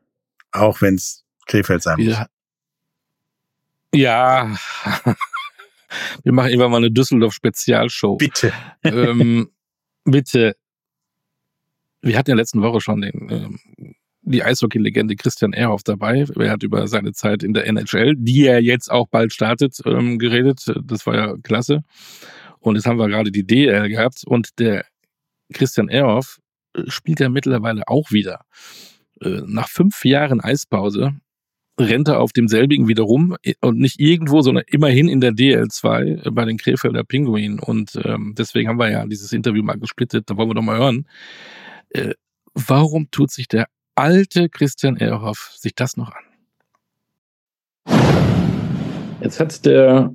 S1: Auch wenn es Krefeld sein muss.
S2: Ja. ja. wir machen irgendwann mal eine Düsseldorf-Spezialshow.
S1: Bitte.
S2: ähm, bitte. Wir hatten ja letzten Woche schon den ähm, die Eishockey-Legende Christian Ehrhoff dabei. Er hat über seine Zeit in der NHL, die er jetzt auch bald startet, ähm, geredet. Das war ja klasse. Und jetzt haben wir gerade die DL gehabt und der Christian Ehrhoff äh, spielt ja mittlerweile auch wieder. Äh, nach fünf Jahren Eispause rennt er auf demselbigen wieder rum und nicht irgendwo, sondern immerhin in der DL2 bei den Krefelder Pinguinen. Und ähm, deswegen haben wir ja dieses Interview mal gesplittet, da wollen wir doch mal hören. Äh, warum tut sich der alte Christian Ehrhoff sich das noch an? Jetzt hat der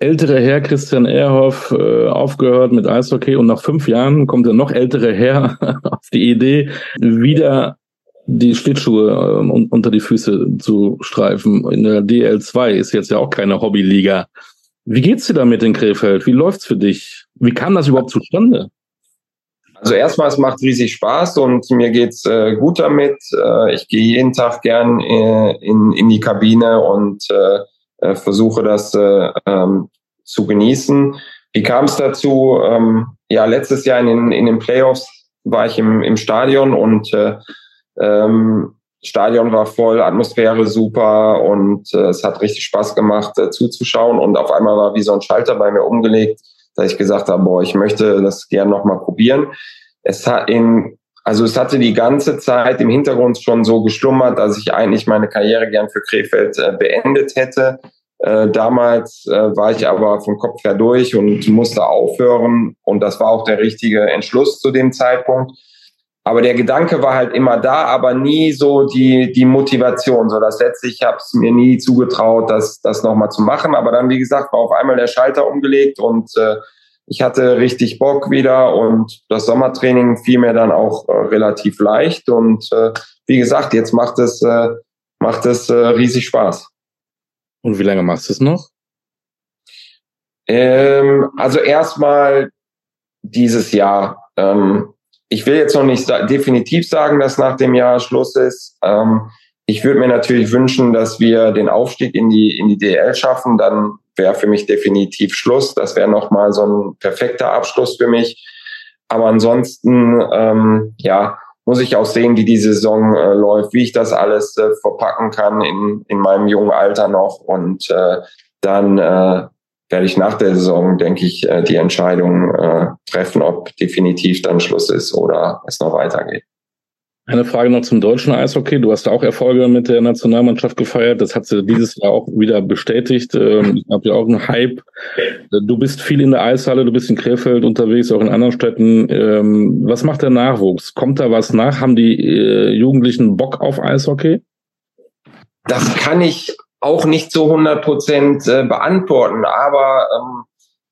S2: ältere Herr Christian Ehrhoff äh, aufgehört mit Eishockey und nach fünf Jahren kommt der noch ältere Herr auf die Idee, wieder die Schlittschuhe äh, unter die Füße zu streifen. In der DL2 ist jetzt ja auch keine Hobbyliga. Wie geht's dir damit in Krefeld? Wie läuft's für dich? Wie kam das überhaupt zustande?
S6: Also erstmal, es macht riesig Spaß und mir geht's äh, gut damit. Äh, ich gehe jeden Tag gern äh, in, in die Kabine und äh, äh, versuche das äh, ähm, zu genießen. Wie kam es dazu? Ähm, ja, letztes Jahr in den, in den Playoffs war ich im, im Stadion und äh, ähm, Stadion war voll, Atmosphäre super und es hat richtig Spaß gemacht zuzuschauen und auf einmal war wie so ein Schalter bei mir umgelegt, dass ich gesagt habe, boah, ich möchte das gerne nochmal probieren. Es hat in also es hatte die ganze Zeit im Hintergrund schon so geschlummert, dass ich eigentlich meine Karriere gern für Krefeld äh, beendet hätte. Äh, damals äh, war ich aber vom Kopf her durch und musste aufhören. Und das war auch der richtige Entschluss zu dem Zeitpunkt. Aber der Gedanke war halt immer da, aber nie so die, die Motivation. So das letzte, ich habe es mir nie zugetraut, das, das nochmal zu machen. Aber dann, wie gesagt, war auf einmal der Schalter umgelegt und äh, ich hatte richtig Bock wieder und das Sommertraining fiel mir dann auch äh, relativ leicht. Und äh, wie gesagt, jetzt macht es, äh, macht es äh, riesig Spaß.
S2: Und wie lange machst du es noch?
S6: Ähm, also erstmal dieses Jahr. Ähm, ich will jetzt noch nicht definitiv sagen, dass nach dem Jahr Schluss ist. Ähm, ich würde mir natürlich wünschen, dass wir den Aufstieg in die, in die DL schaffen. Dann wäre für mich definitiv Schluss. Das wäre nochmal so ein perfekter Abschluss für mich. Aber ansonsten, ähm, ja, muss ich auch sehen, wie die Saison äh, läuft, wie ich das alles äh, verpacken kann in, in meinem jungen Alter noch. Und äh, dann äh, werde ich nach der Saison, denke ich, äh, die Entscheidung äh, treffen, ob definitiv dann Schluss ist oder es noch weitergeht.
S2: Eine Frage noch zum deutschen Eishockey. Du hast auch Erfolge mit der Nationalmannschaft gefeiert. Das hat sie dieses Jahr auch wieder bestätigt. Ähm, ich habe ja auch einen Hype. Du bist viel in der Eishalle, du bist in Krefeld unterwegs, auch in anderen Städten. Ähm, was macht der Nachwuchs? Kommt da was nach? Haben die äh, Jugendlichen Bock auf Eishockey?
S6: Das kann ich auch nicht zu 100 Prozent äh, beantworten, aber ähm,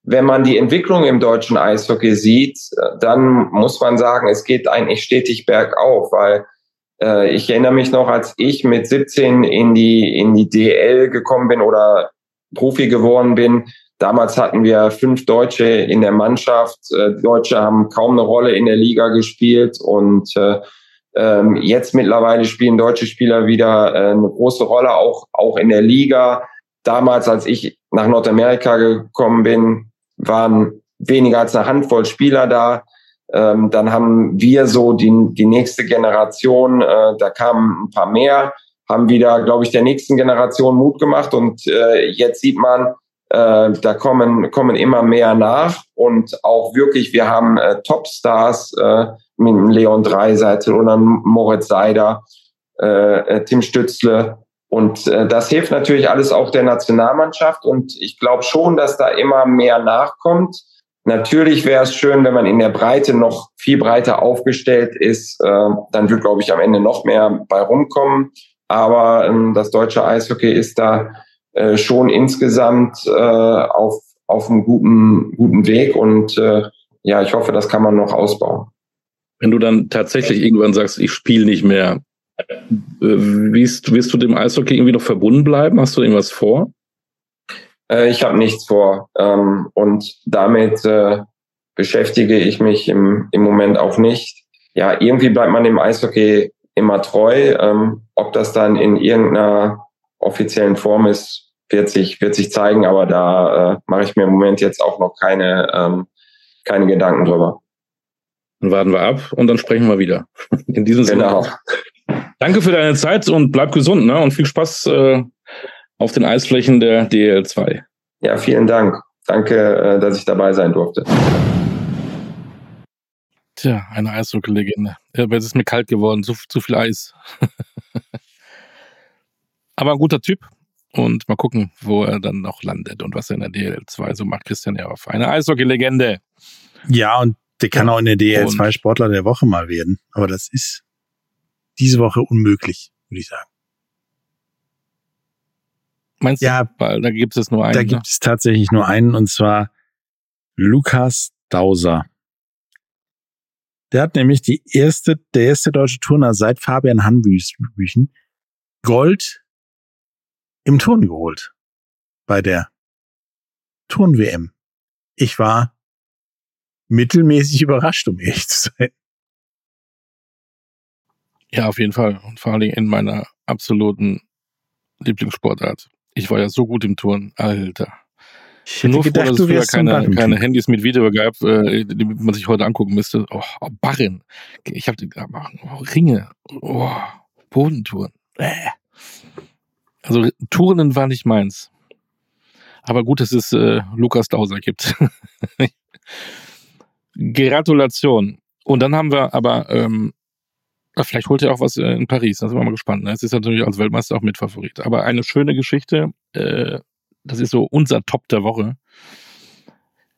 S6: wenn man die Entwicklung im deutschen Eishockey sieht, äh, dann muss man sagen, es geht eigentlich stetig bergauf, weil äh, ich erinnere mich noch, als ich mit 17 in die, in die DL gekommen bin oder Profi geworden bin, damals hatten wir fünf Deutsche in der Mannschaft. Äh, Deutsche haben kaum eine Rolle in der Liga gespielt und äh, ähm, jetzt mittlerweile spielen deutsche Spieler wieder äh, eine große Rolle, auch, auch in der Liga. Damals, als ich nach Nordamerika gekommen bin, waren weniger als eine Handvoll Spieler da. Ähm, dann haben wir so die, die nächste Generation, äh, da kamen ein paar mehr, haben wieder, glaube ich, der nächsten Generation Mut gemacht und äh, jetzt sieht man, äh, da kommen, kommen immer mehr nach und auch wirklich, wir haben äh, Topstars, äh, mit Leon Dreiseitel oder Moritz Seider, äh, äh, Tim Stützle. Und äh, das hilft natürlich alles auch der Nationalmannschaft. Und ich glaube schon, dass da immer mehr nachkommt. Natürlich wäre es schön, wenn man in der Breite noch viel breiter aufgestellt ist. Äh, dann wird, glaube ich, am Ende noch mehr bei rumkommen. Aber ähm, das deutsche Eishockey ist da äh, schon insgesamt äh, auf, auf einem guten, guten Weg. Und äh, ja, ich hoffe, das kann man noch ausbauen.
S2: Wenn du dann tatsächlich irgendwann sagst, ich spiele nicht mehr, äh, wirst, wirst du dem Eishockey irgendwie noch verbunden bleiben? Hast du irgendwas vor?
S6: Äh, ich habe nichts vor. Ähm, und damit äh, beschäftige ich mich im, im Moment auch nicht. Ja, irgendwie bleibt man dem Eishockey immer treu. Ähm, ob das dann in irgendeiner offiziellen Form ist, wird sich, wird sich zeigen, aber da äh, mache ich mir im Moment jetzt auch noch keine, ähm, keine Gedanken drüber.
S2: Dann warten wir ab und dann sprechen wir wieder. In diesem Sinne. Genau. Danke für deine Zeit und bleib gesund, ne? Und viel Spaß äh, auf den Eisflächen der DL2.
S6: Ja, vielen Dank. Danke, äh, dass ich dabei sein durfte.
S2: Tja, eine Eishockey-Legende. Ja, aber es ist mir kalt geworden, zu, zu viel Eis. Aber ein guter Typ. Und mal gucken, wo er dann noch landet und was er in der DL2 so macht. Christian Ehrhoff, eine Eishockey-Legende.
S1: Ja, und der kann auch in der DL2
S2: Und-
S1: Sportler der Woche mal werden. Aber das ist diese Woche unmöglich, würde ich sagen.
S2: Meinst
S1: Ja.
S2: du? Weil da gibt es nur einen.
S1: Da
S2: ne?
S1: gibt es tatsächlich nur einen, und zwar Lukas Dauser. Der hat nämlich die erste, der erste deutsche Turner seit Fabian Hanbüchen Gold im Turn geholt. Bei der Turn-WM. Ich war mittelmäßig überrascht, um ehrlich zu sein.
S2: Ja, auf jeden Fall. Und vor Dingen in meiner absoluten Lieblingssportart. Ich war ja so gut im Turnen. Alter.
S1: Ich
S2: bin nur froh, dass es früher keine, keine Handys mit Video gab, äh, die man sich heute angucken müsste. Oh, Barren. Ich habe oh, Ringe. Oh, Bodentouren. Äh. Also Touren war nicht meins. Aber gut, dass es äh, Lukas Dauser gibt. Gratulation. Und dann haben wir aber, ähm, vielleicht holt er auch was äh, in Paris. Da sind wir mal gespannt. Ne? Es ist natürlich als Weltmeister auch Mitfavorit. Aber eine schöne Geschichte, äh, das ist so unser Top der Woche.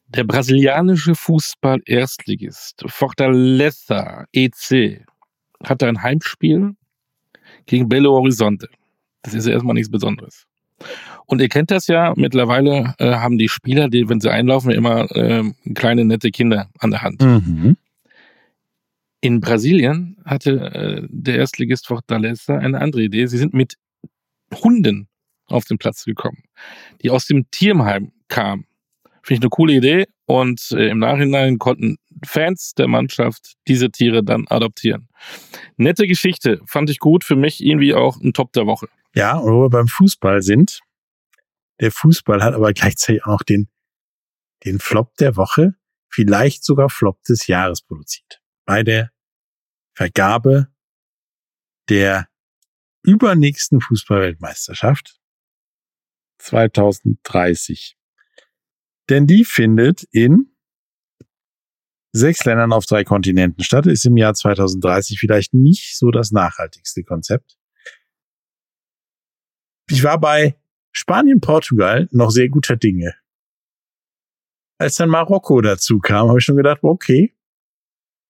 S2: Der brasilianische Fußball-Erstligist Fortaleza EC hatte ein Heimspiel gegen Belo Horizonte. Das ist ja erstmal nichts Besonderes. Und ihr kennt das ja, mittlerweile äh, haben die Spieler, die, wenn sie einlaufen, immer äh, kleine nette Kinder an der Hand.
S1: Mhm.
S2: In Brasilien hatte äh, der Erstligist Fortaleza eine andere Idee. Sie sind mit Hunden auf den Platz gekommen, die aus dem Tierheim kamen. Finde ich eine coole Idee. Und äh, im Nachhinein konnten Fans der Mannschaft diese Tiere dann adoptieren. Nette Geschichte, fand ich gut. Für mich irgendwie auch ein Top der Woche.
S1: Ja, wo wir beim Fußball sind, der Fußball hat aber gleichzeitig auch noch den, den Flop der Woche, vielleicht sogar Flop des Jahres produziert. Bei der Vergabe der übernächsten Fußballweltmeisterschaft 2030. Denn die findet in sechs Ländern auf drei Kontinenten statt, ist im Jahr 2030 vielleicht nicht so das nachhaltigste Konzept. Ich war bei Spanien, Portugal noch sehr guter Dinge. Als dann Marokko dazu kam, habe ich schon gedacht, okay,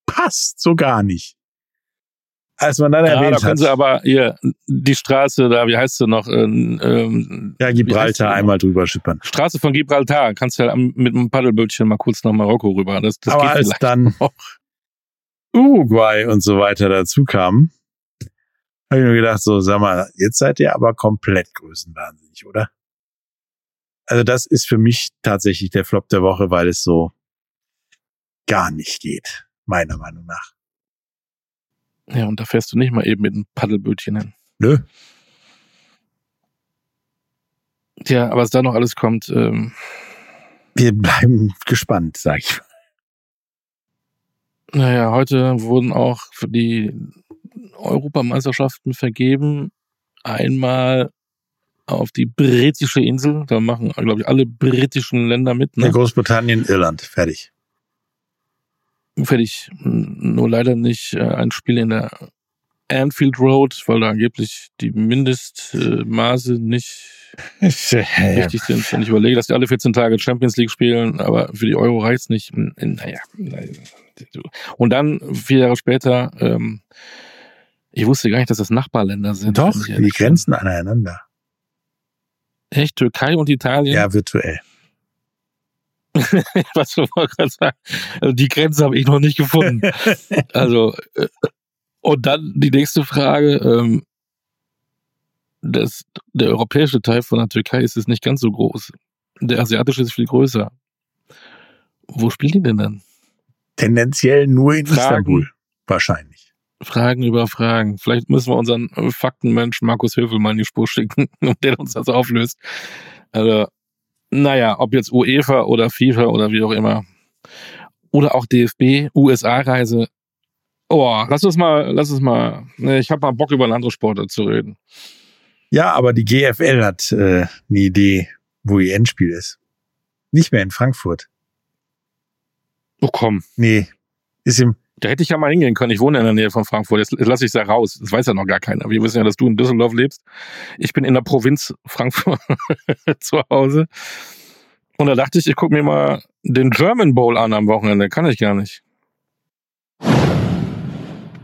S1: passt so gar nicht. Als man dann
S2: Ja, da
S1: erwähnt
S2: können
S1: hat,
S2: sie aber hier die Straße da, wie heißt sie noch? Ähm, ähm,
S1: ja, Gibraltar einmal drüber schippern.
S2: Straße von Gibraltar, kannst ja am- mit einem Paddelbötchen mal kurz nach Marokko rüber. Das, das
S1: Aber als dann
S2: noch.
S1: Uruguay und so weiter dazu kamen, habe ich nur gedacht, so, sag mal, jetzt seid ihr aber komplett größenwahnsinnig, oder? Also das ist für mich tatsächlich der Flop der Woche, weil es so gar nicht geht, meiner Meinung nach.
S2: Ja, und da fährst du nicht mal eben mit einem Paddelbötchen hin.
S1: Nö.
S2: Tja, aber was da noch alles kommt, ähm,
S1: Wir bleiben gespannt, sag ich.
S2: naja, heute wurden auch für die Europameisterschaften vergeben. Einmal auf die britische Insel. Da machen, glaube ich, alle britischen Länder mit.
S1: Ne? Großbritannien, Irland, fertig.
S2: Fertig. Nur leider nicht äh, ein Spiel in der Anfield Road, weil da angeblich die Mindestmaße nicht richtig sind. Wenn ich überlege, dass die alle 14 Tage Champions League spielen, aber für die Euro reicht's nicht. Naja. Und dann, vier Jahre später, ähm, ich wusste gar nicht, dass das Nachbarländer sind.
S1: Doch,
S2: ich
S1: die grenzen aneinander.
S2: Echt? Türkei und Italien?
S1: Ja, virtuell.
S2: Was du gerade sagen. Also die Grenze habe ich noch nicht gefunden. also, äh, und dann die nächste Frage. Ähm, das, der europäische Teil von der Türkei ist es nicht ganz so groß. Der asiatische ist viel größer. Wo spielen die denn dann?
S1: Tendenziell nur in
S2: Fragen.
S1: Istanbul. Wahrscheinlich.
S2: Fragen über Fragen. Vielleicht müssen wir unseren äh, Faktenmensch Markus Höfel mal in die Spur schicken, der uns das auflöst. Also, naja, ob jetzt UEFA oder FIFA oder wie auch immer. Oder auch DFB, USA-Reise. Oh, lass uns mal, lass uns mal. Ne, ich habe mal Bock über eine andere Sportart zu reden.
S1: Ja, aber die GFL hat äh, eine Idee, wo ihr Endspiel ist. Nicht mehr in Frankfurt.
S2: Oh komm.
S1: Nee, ist im
S2: Da hätte ich ja mal hingehen können. Ich wohne in der Nähe von Frankfurt. Jetzt lasse ich es ja raus. Das weiß ja noch gar keiner. Wir wissen ja, dass du in Düsseldorf lebst. Ich bin in der Provinz Frankfurt zu Hause. Und da dachte ich, ich gucke mir mal den German Bowl an am Wochenende. Kann ich gar nicht.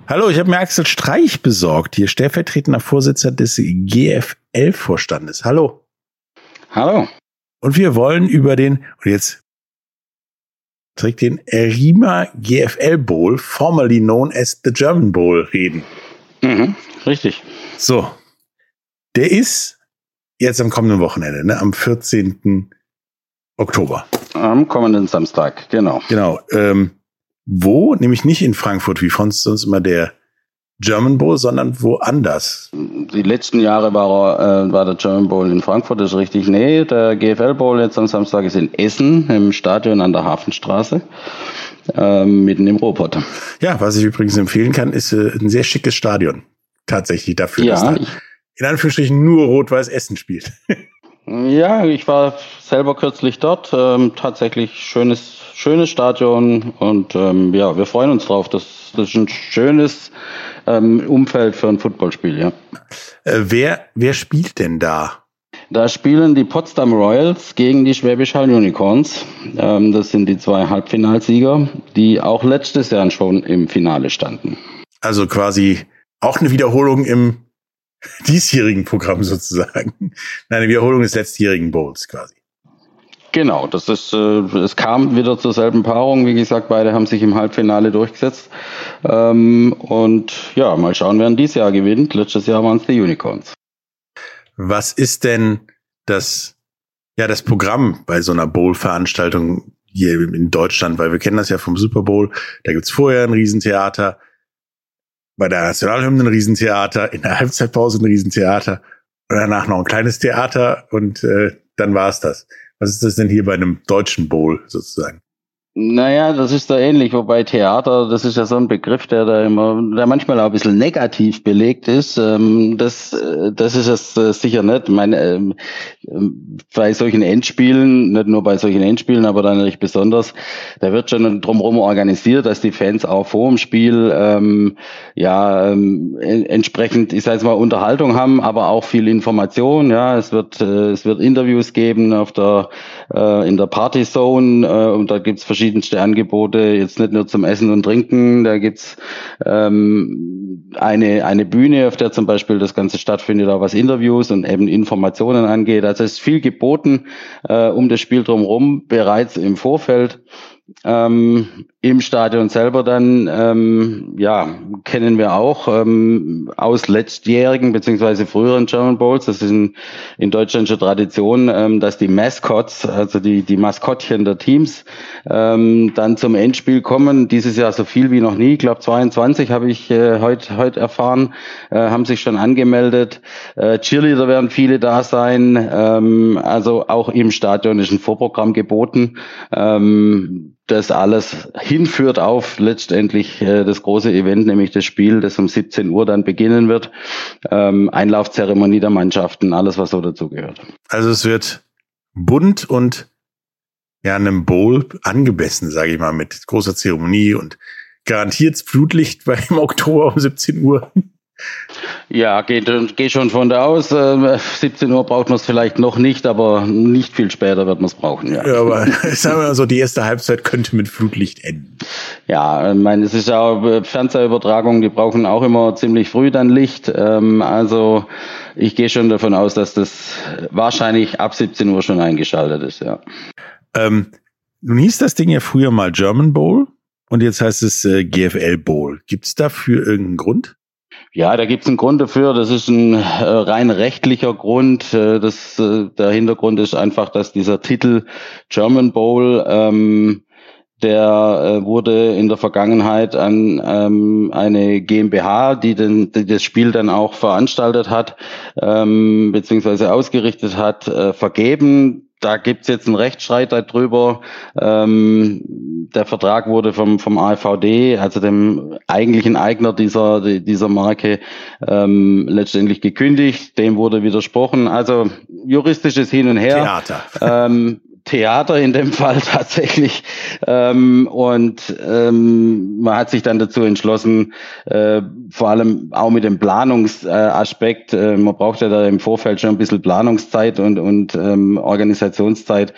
S1: Hallo, ich habe mir Axel Streich besorgt, hier stellvertretender Vorsitzender des GFL-Vorstandes. Hallo.
S7: Hallo.
S1: Und wir wollen über den, und jetzt trägt den Rima GFL Bowl, formerly known as the German Bowl, reden.
S7: Mhm, richtig.
S1: So. Der ist jetzt am kommenden Wochenende, ne, am 14. Oktober.
S7: Am kommenden Samstag, genau.
S1: Genau. Ähm, wo? Nämlich nicht in Frankfurt, wie sonst immer der German Bowl, sondern woanders.
S7: Die letzten Jahre war, äh, war der German Bowl in Frankfurt, das ist richtig. Nee, der GFL Bowl jetzt am Samstag ist in Essen, im Stadion an der Hafenstraße, äh, mitten im Ruhrpott.
S1: Ja, was ich übrigens empfehlen kann, ist äh, ein sehr schickes Stadion. Tatsächlich dafür,
S7: Ja,
S1: dass da in Anführungsstrichen nur Rot-Weiß Essen spielt.
S7: Ja, ich war selber kürzlich dort. Ähm, tatsächlich schönes, schönes Stadion und ähm, ja, wir freuen uns drauf. Das, das ist ein schönes ähm, Umfeld für ein Footballspiel, ja.
S1: Äh, wer, wer spielt denn da?
S7: Da spielen die Potsdam Royals gegen die Schwäbisch Hall Unicorns. Ähm, das sind die zwei Halbfinalsieger, die auch letztes Jahr schon im Finale standen.
S1: Also quasi auch eine Wiederholung im diesjährigen Programm sozusagen. Nein, eine Wiederholung des letztjährigen Bowls quasi.
S7: Genau, das ist, äh, es kam wieder zur selben Paarung. Wie gesagt, beide haben sich im Halbfinale durchgesetzt. Ähm, und ja, mal schauen, wer dieses Jahr gewinnt. Letztes Jahr waren es die Unicorns.
S1: Was ist denn das, ja, das Programm bei so einer Bowl-Veranstaltung hier in Deutschland? Weil wir kennen das ja vom Super Bowl. Da gibt's vorher ein Riesentheater, bei der Nationalhymne ein Riesentheater, in der Halbzeitpause ein Riesentheater und danach noch ein kleines Theater und äh, dann war's das. Was ist das denn hier bei einem deutschen Bowl sozusagen?
S7: Naja, das ist da ähnlich, wobei Theater, das ist ja so ein Begriff, der da immer, der manchmal auch ein bisschen negativ belegt ist. Ähm, das, äh, das ist es äh, sicher nicht. Ich meine, ähm, ähm, bei solchen Endspielen, nicht nur bei solchen Endspielen, aber dann natürlich besonders, da wird schon drumherum organisiert, dass die Fans auch vor dem Spiel ähm, ja en- entsprechend, ich sage jetzt mal, Unterhaltung haben, aber auch viel Information. Ja, es wird äh, es wird Interviews geben auf der in der Partyzone und da gibt's verschiedenste Angebote, jetzt nicht nur zum Essen und Trinken, da gibt's ähm, eine, eine Bühne, auf der zum Beispiel das Ganze stattfindet, auch was Interviews und eben Informationen angeht. Also es ist viel geboten äh, um das Spiel drumherum bereits im Vorfeld. Ähm, Im Stadion selber dann, ähm, ja, kennen wir auch ähm, aus letztjährigen beziehungsweise früheren German Bowls. Das ist in, in Deutschland schon Tradition, ähm, dass die Mascots, also die, die Maskottchen der Teams, ähm, dann zum Endspiel kommen. Dieses Jahr so viel wie noch nie. Ich glaube 22 habe ich äh, heute heute erfahren, äh, haben sich schon angemeldet. Äh, Cheerleader werden viele da sein. Ähm, also auch im Stadion ist ein Vorprogramm geboten. Ähm, das alles hinführt auf letztendlich äh, das große Event, nämlich das Spiel, das um 17 Uhr dann beginnen wird. Ähm, Einlaufzeremonie der Mannschaften, alles was so dazugehört.
S1: Also es wird bunt und ja, einem Bowl angemessen, sage ich mal, mit großer Zeremonie und garantiert Flutlicht bei im Oktober um 17 Uhr.
S7: Ja, geht, geht schon von da aus. Äh, 17 Uhr braucht man es vielleicht noch nicht, aber nicht viel später wird man es brauchen. Ja.
S1: Ja, aber sagen wir mal so, die erste Halbzeit könnte mit Flutlicht enden.
S7: Ja, ich meine, es ist ja auch äh, Fernsehübertragung, die brauchen auch immer ziemlich früh dann Licht. Ähm, also ich gehe schon davon aus, dass das wahrscheinlich ab 17 Uhr schon eingeschaltet ist, ja.
S1: Ähm, nun hieß das Ding ja früher mal German Bowl und jetzt heißt es äh, GFL Bowl. Gibt es dafür irgendeinen Grund?
S7: Ja, da gibt's einen Grund dafür. Das ist ein äh, rein rechtlicher Grund. Äh, das, äh, der Hintergrund ist einfach, dass dieser Titel German Bowl, ähm, der äh, wurde in der Vergangenheit an ähm, eine GmbH, die, den, die das Spiel dann auch veranstaltet hat, ähm, beziehungsweise ausgerichtet hat, äh, vergeben. Da gibt's jetzt einen Rechtsstreit darüber. Ähm, der Vertrag wurde vom, vom AVD, also dem eigentlichen Eigner dieser, dieser Marke, ähm, letztendlich gekündigt. Dem wurde widersprochen. Also juristisches Hin und her.
S1: Theater.
S7: Ähm, Theater in dem Fall tatsächlich. Ähm, und ähm, man hat sich dann dazu entschlossen, äh, vor allem auch mit dem Planungsaspekt, äh, man braucht ja da im Vorfeld schon ein bisschen Planungszeit und, und ähm, Organisationszeit,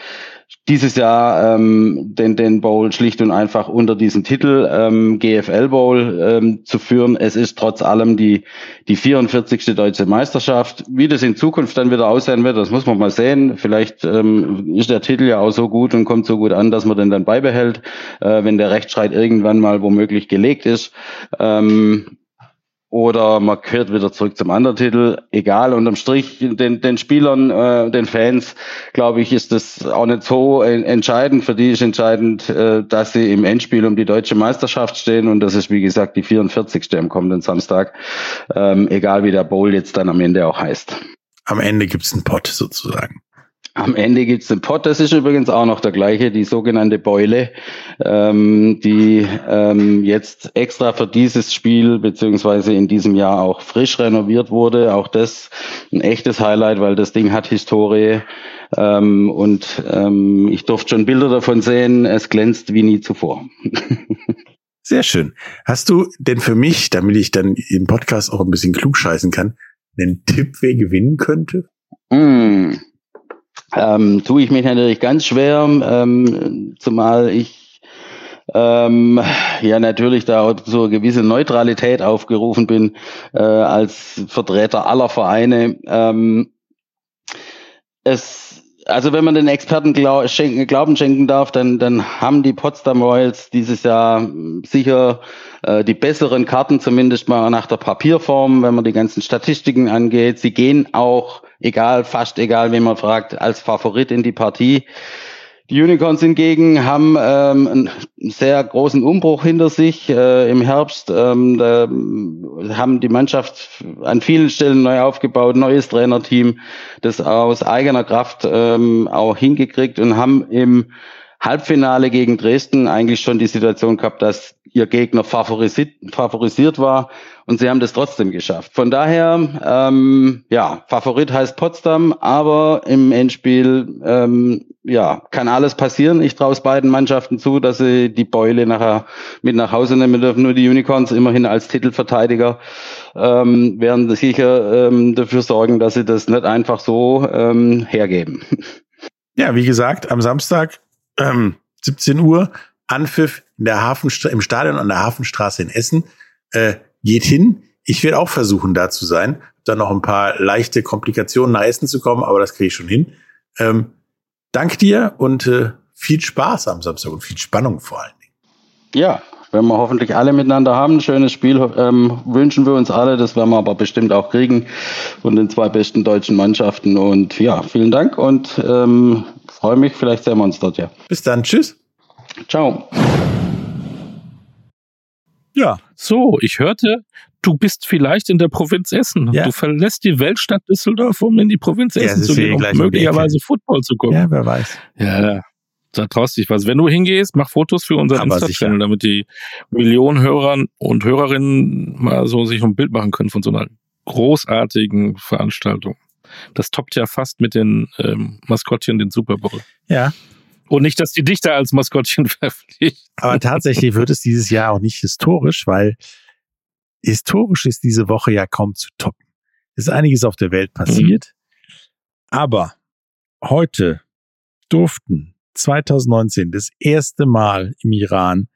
S7: dieses Jahr ähm, den, den Bowl schlicht und einfach unter diesem Titel ähm, GFL Bowl ähm, zu führen. Es ist trotz allem die, die 44. deutsche Meisterschaft. Wie das in Zukunft dann wieder aussehen wird, das muss man mal sehen. Vielleicht ähm, ist der Titel ja auch so gut und kommt so gut an, dass man den dann beibehält, äh, wenn der Rechtsstreit irgendwann mal womöglich gelegt ist. Ähm, oder man kehrt wieder zurück zum anderen Titel. Egal, unterm Strich, den, den Spielern, äh, den Fans, glaube ich, ist das auch nicht so entscheidend. Für die ist entscheidend, äh, dass sie im Endspiel um die deutsche Meisterschaft stehen und das ist, wie gesagt, die 44. am kommenden Samstag. Ähm, egal, wie der Bowl jetzt dann am Ende auch heißt.
S1: Am Ende gibt's einen Pott sozusagen.
S7: Am Ende gibt's den Pott, das ist übrigens auch noch der gleiche, die sogenannte Beule, ähm, die ähm, jetzt extra für dieses Spiel beziehungsweise in diesem Jahr auch frisch renoviert wurde. Auch das ein echtes Highlight, weil das Ding hat Historie ähm, und ähm, ich durfte schon Bilder davon sehen. Es glänzt wie nie zuvor.
S1: Sehr schön. Hast du denn für mich, damit ich dann im Podcast auch ein bisschen klug scheißen kann, einen Tipp, wer gewinnen könnte?
S7: Mm ähm, tue ich mich natürlich ganz schwer, ähm, zumal ich ähm, ja natürlich da auch so eine gewisse Neutralität aufgerufen bin äh, als Vertreter aller Vereine. Ähm, es also wenn man den Experten glaub, schenken, Glauben schenken darf, dann, dann haben die Potsdam Royals dieses Jahr sicher äh, die besseren Karten, zumindest mal nach der Papierform, wenn man die ganzen Statistiken angeht. Sie gehen auch, egal, fast egal, wen man fragt, als Favorit in die Partie. Die Unicorns hingegen haben ähm, einen sehr großen Umbruch hinter sich äh, im Herbst. Ähm, da haben die Mannschaft an vielen Stellen neu aufgebaut, neues Trainerteam, das aus eigener Kraft ähm, auch hingekriegt und haben im Halbfinale gegen Dresden eigentlich schon die Situation gehabt, dass ihr Gegner favorisiert, favorisiert war und sie haben das trotzdem geschafft. Von daher, ähm, ja, Favorit heißt Potsdam, aber im Endspiel, ähm, ja, kann alles passieren. Ich traue es beiden Mannschaften zu, dass sie die Beule nachher mit nach Hause nehmen dürfen. Nur die Unicorns immerhin als Titelverteidiger ähm, werden sicher ähm, dafür sorgen, dass sie das nicht einfach so ähm, hergeben.
S1: Ja, wie gesagt, am Samstag ähm, 17 Uhr Anpfiff in der Hafenstra im Stadion an der Hafenstraße in Essen. Äh, geht hin. Ich werde auch versuchen, da zu sein. Dann noch ein paar leichte Komplikationen nach Essen zu kommen, aber das kriege ich schon hin. Ähm, dank dir und äh, viel Spaß am Samstag und viel Spannung vor allen Dingen.
S7: Ja, wenn wir hoffentlich alle miteinander haben, ein schönes Spiel ähm, wünschen wir uns alle. Das werden wir aber bestimmt auch kriegen von den zwei besten deutschen Mannschaften. Und ja, vielen Dank und ähm, freue mich. Vielleicht sehen wir uns dort ja.
S1: Bis dann. Tschüss.
S7: Ciao.
S2: Ja. So, ich hörte, du bist vielleicht in der Provinz Essen. Ja. Du verlässt die Weltstadt Düsseldorf, um in die Provinz Essen ja, zu gehen, um möglicherweise Football zu gucken.
S1: Ja, wer weiß.
S2: Ja, da traust dich was. Wenn du hingehst, mach Fotos für unseren Insta-Channel, damit die Millionen Hörern und Hörerinnen mal so sich ein Bild machen können von so einer großartigen Veranstaltung. Das toppt ja fast mit den ähm, Maskottchen den Super Bowl.
S1: Ja,
S2: und nicht, dass die Dichter als Maskottchen verpflichten.
S1: Aber tatsächlich wird es dieses Jahr auch nicht historisch, weil historisch ist diese Woche ja kaum zu toppen. Es ist einiges auf der Welt passiert. Mhm. Aber heute durften 2019 das erste Mal im Iran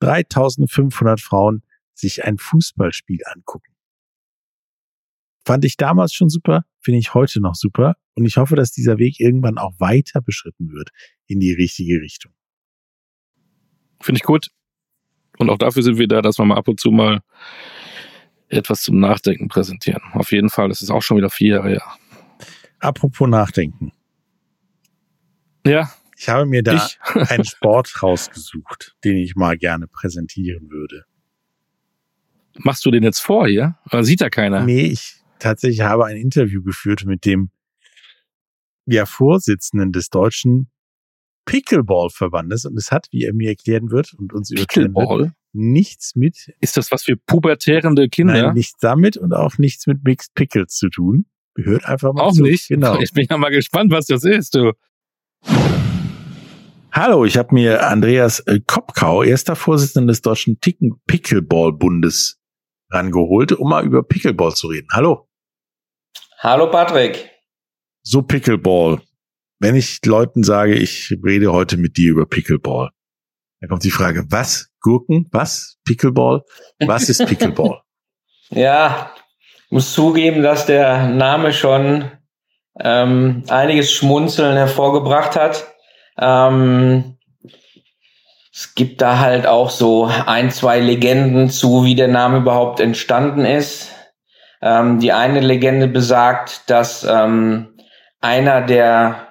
S1: 3500 Frauen sich ein Fußballspiel angucken. Fand ich damals schon super, finde ich heute noch super. Und ich hoffe, dass dieser Weg irgendwann auch weiter beschritten wird in die richtige Richtung.
S2: Finde ich gut. Und auch dafür sind wir da, dass wir mal ab und zu mal etwas zum Nachdenken präsentieren. Auf jeden Fall, das ist auch schon wieder vier Jahre her.
S1: Apropos Nachdenken.
S2: Ja.
S1: Ich habe mir da ich. einen Sport rausgesucht, den ich mal gerne präsentieren würde.
S2: Machst du den jetzt vor hier? Oder sieht da keiner?
S1: Nee, ich tatsächlich habe ein Interview geführt mit dem ja, Vorsitzenden des deutschen Pickleball-Verbandes und es hat, wie er mir erklären wird und uns
S2: erklären wird,
S1: nichts mit.
S2: Ist das was für pubertärende Kinder?
S1: Nein, nichts damit und auch nichts mit Mixed Pickles zu tun. Hört einfach mal
S2: auch
S1: zu.
S2: nicht? Genau. Ich bin ja mal gespannt, was das ist, du.
S1: Hallo, ich habe mir Andreas äh, Kopkau, erster Vorsitzender des Deutschen Ticken Pickleball-Bundes, rangeholt, um mal über Pickleball zu reden. Hallo.
S8: Hallo Patrick.
S1: So Pickleball. Wenn ich Leuten sage, ich rede heute mit dir über Pickleball, dann kommt die Frage, was? Gurken? Was? Pickleball? Was ist Pickleball?
S8: ja, muss zugeben, dass der Name schon ähm, einiges Schmunzeln hervorgebracht hat. Ähm, es gibt da halt auch so ein, zwei Legenden zu, wie der Name überhaupt entstanden ist. Ähm, die eine Legende besagt, dass ähm, einer der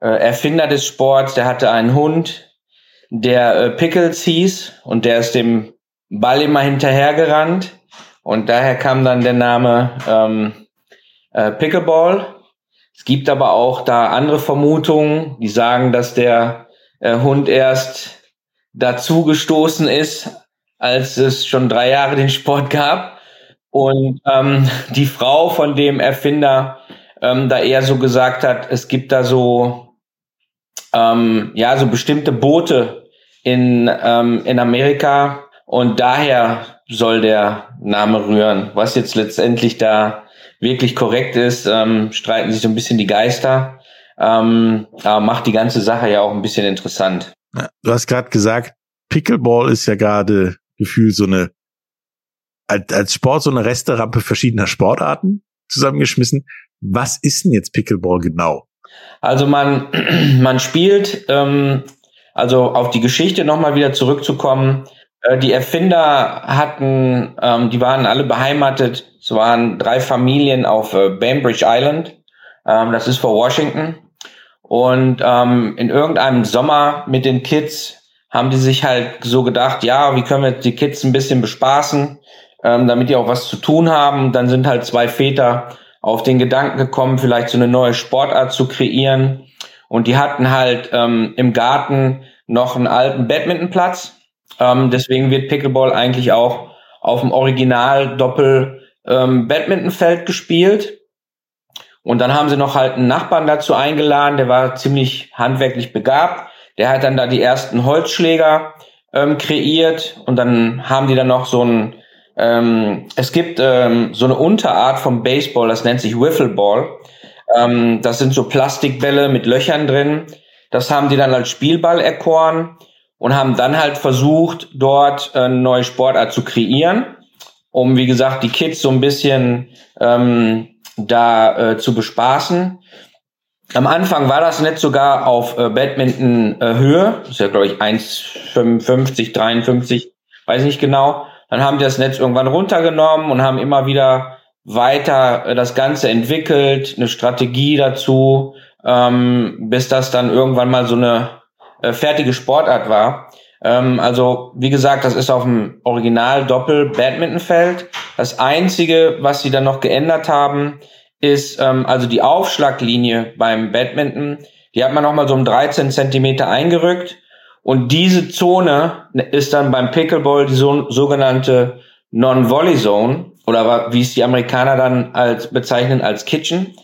S8: äh, Erfinder des Sports, der hatte einen Hund, der äh, Pickles hieß und der ist dem Ball immer hinterhergerannt und daher kam dann der Name ähm, äh, Pickleball. Es gibt aber auch da andere Vermutungen, die sagen, dass der äh, Hund erst dazu gestoßen ist, als es schon drei Jahre den Sport gab. Und ähm, die Frau von dem Erfinder ähm, da eher so gesagt hat, es gibt da so ähm, ja so bestimmte Boote in ähm, in Amerika und daher soll der Name rühren. Was jetzt letztendlich da wirklich korrekt ist, ähm, streiten sich so ein bisschen die Geister. Ähm, aber macht die ganze Sache ja auch ein bisschen interessant.
S1: Du hast gerade gesagt, Pickleball ist ja gerade gefühlt so eine als, als Sport so eine Resterampe verschiedener Sportarten zusammengeschmissen. Was ist denn jetzt Pickleball genau?
S8: Also man man spielt ähm, also auf die Geschichte nochmal wieder zurückzukommen. Äh, die Erfinder hatten, ähm, die waren alle beheimatet. Es waren drei Familien auf äh, Bainbridge Island. Ähm, das ist vor Washington. Und ähm, in irgendeinem Sommer mit den Kids haben die sich halt so gedacht, ja, wie können wir die Kids ein bisschen bespaßen, ähm, damit die auch was zu tun haben. Dann sind halt zwei Väter auf den Gedanken gekommen, vielleicht so eine neue Sportart zu kreieren. Und die hatten halt ähm, im Garten noch einen alten Badmintonplatz ähm, deswegen wird Pickleball eigentlich auch auf dem Original Doppel ähm, Badmintonfeld gespielt. Und dann haben sie noch halt einen Nachbarn dazu eingeladen, der war ziemlich handwerklich begabt. Der hat dann da die ersten Holzschläger ähm, kreiert und dann haben die dann noch so ein, ähm, es gibt ähm, so eine Unterart vom Baseball, das nennt sich Wiffleball. Ähm, das sind so Plastikbälle mit Löchern drin. Das haben die dann als Spielball erkoren und haben dann halt versucht, dort eine neue Sportart zu kreieren, um, wie gesagt, die Kids so ein bisschen ähm, da äh, zu bespaßen. Am Anfang war das Netz sogar auf äh, Badminton-Höhe, äh, ist ja, glaube ich, 1,55, 53, weiß nicht genau. Dann haben die das Netz irgendwann runtergenommen und haben immer wieder weiter äh, das Ganze entwickelt, eine Strategie dazu, ähm, bis das dann irgendwann mal so eine äh, fertige Sportart war. Ähm, also wie gesagt, das ist auf dem Original Doppel Badmintonfeld. Das einzige, was sie dann noch geändert haben, ist ähm, also die Aufschlaglinie beim Badminton. Die hat man noch mal so um 13 Zentimeter eingerückt. Und diese Zone ist dann beim Pickleball die so, sogenannte Non-Volley Zone oder wie es die Amerikaner dann als bezeichnen als Kitchen.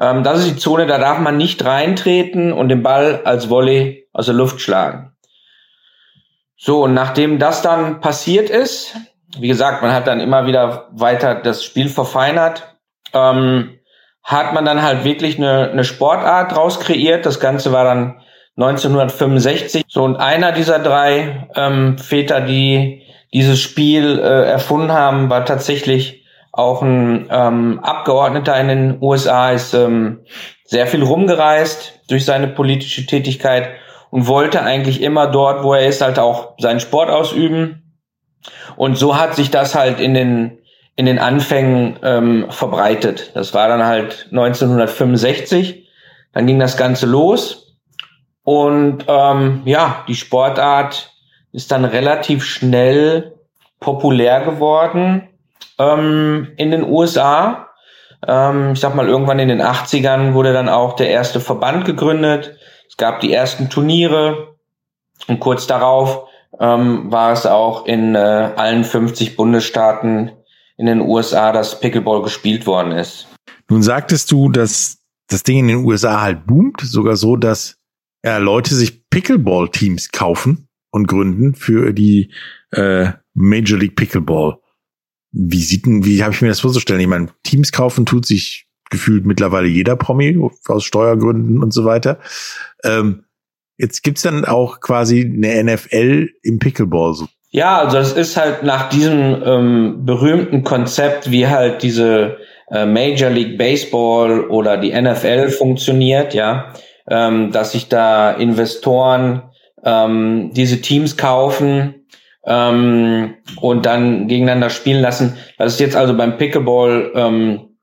S8: Ähm, das ist die Zone, da darf man nicht reintreten und den Ball als Volley aus der Luft schlagen. So, und nachdem das dann passiert ist, wie gesagt, man hat dann immer wieder weiter das Spiel verfeinert, ähm, hat man dann halt wirklich eine, eine Sportart draus kreiert. Das Ganze war dann 1965. So, und einer dieser drei ähm, Väter, die dieses Spiel äh, erfunden haben, war tatsächlich auch ein ähm, Abgeordneter in den USA, ist ähm, sehr viel rumgereist durch seine politische Tätigkeit und wollte eigentlich immer dort, wo er ist, halt auch seinen Sport ausüben. Und so hat sich das halt in den in den Anfängen ähm, verbreitet. Das war dann halt 1965. Dann ging das Ganze los und ähm, ja, die Sportart ist dann relativ schnell populär geworden ähm, in den USA. Ähm, ich sag mal, irgendwann in den 80ern wurde dann auch der erste Verband gegründet gab die ersten Turniere und kurz darauf ähm, war es auch in äh, allen 50 Bundesstaaten in den USA, dass Pickleball gespielt worden ist.
S1: Nun sagtest du, dass das Ding in den USA halt boomt, sogar so, dass ja, Leute sich Pickleball-Teams kaufen und gründen für die äh, Major League Pickleball. Wie sieht denn, wie habe ich mir das vorzustellen? Ich meine, Teams kaufen tut sich gefühlt mittlerweile jeder Promi aus Steuergründen und so weiter. Ähm, jetzt gibt's dann auch quasi eine NFL im Pickleball. So.
S8: Ja, also es ist halt nach diesem ähm, berühmten Konzept, wie halt diese äh, Major League Baseball oder die NFL funktioniert, ja, ähm, dass sich da Investoren ähm, diese Teams kaufen ähm, und dann gegeneinander spielen lassen. Das ist jetzt also beim Pickleball ähm,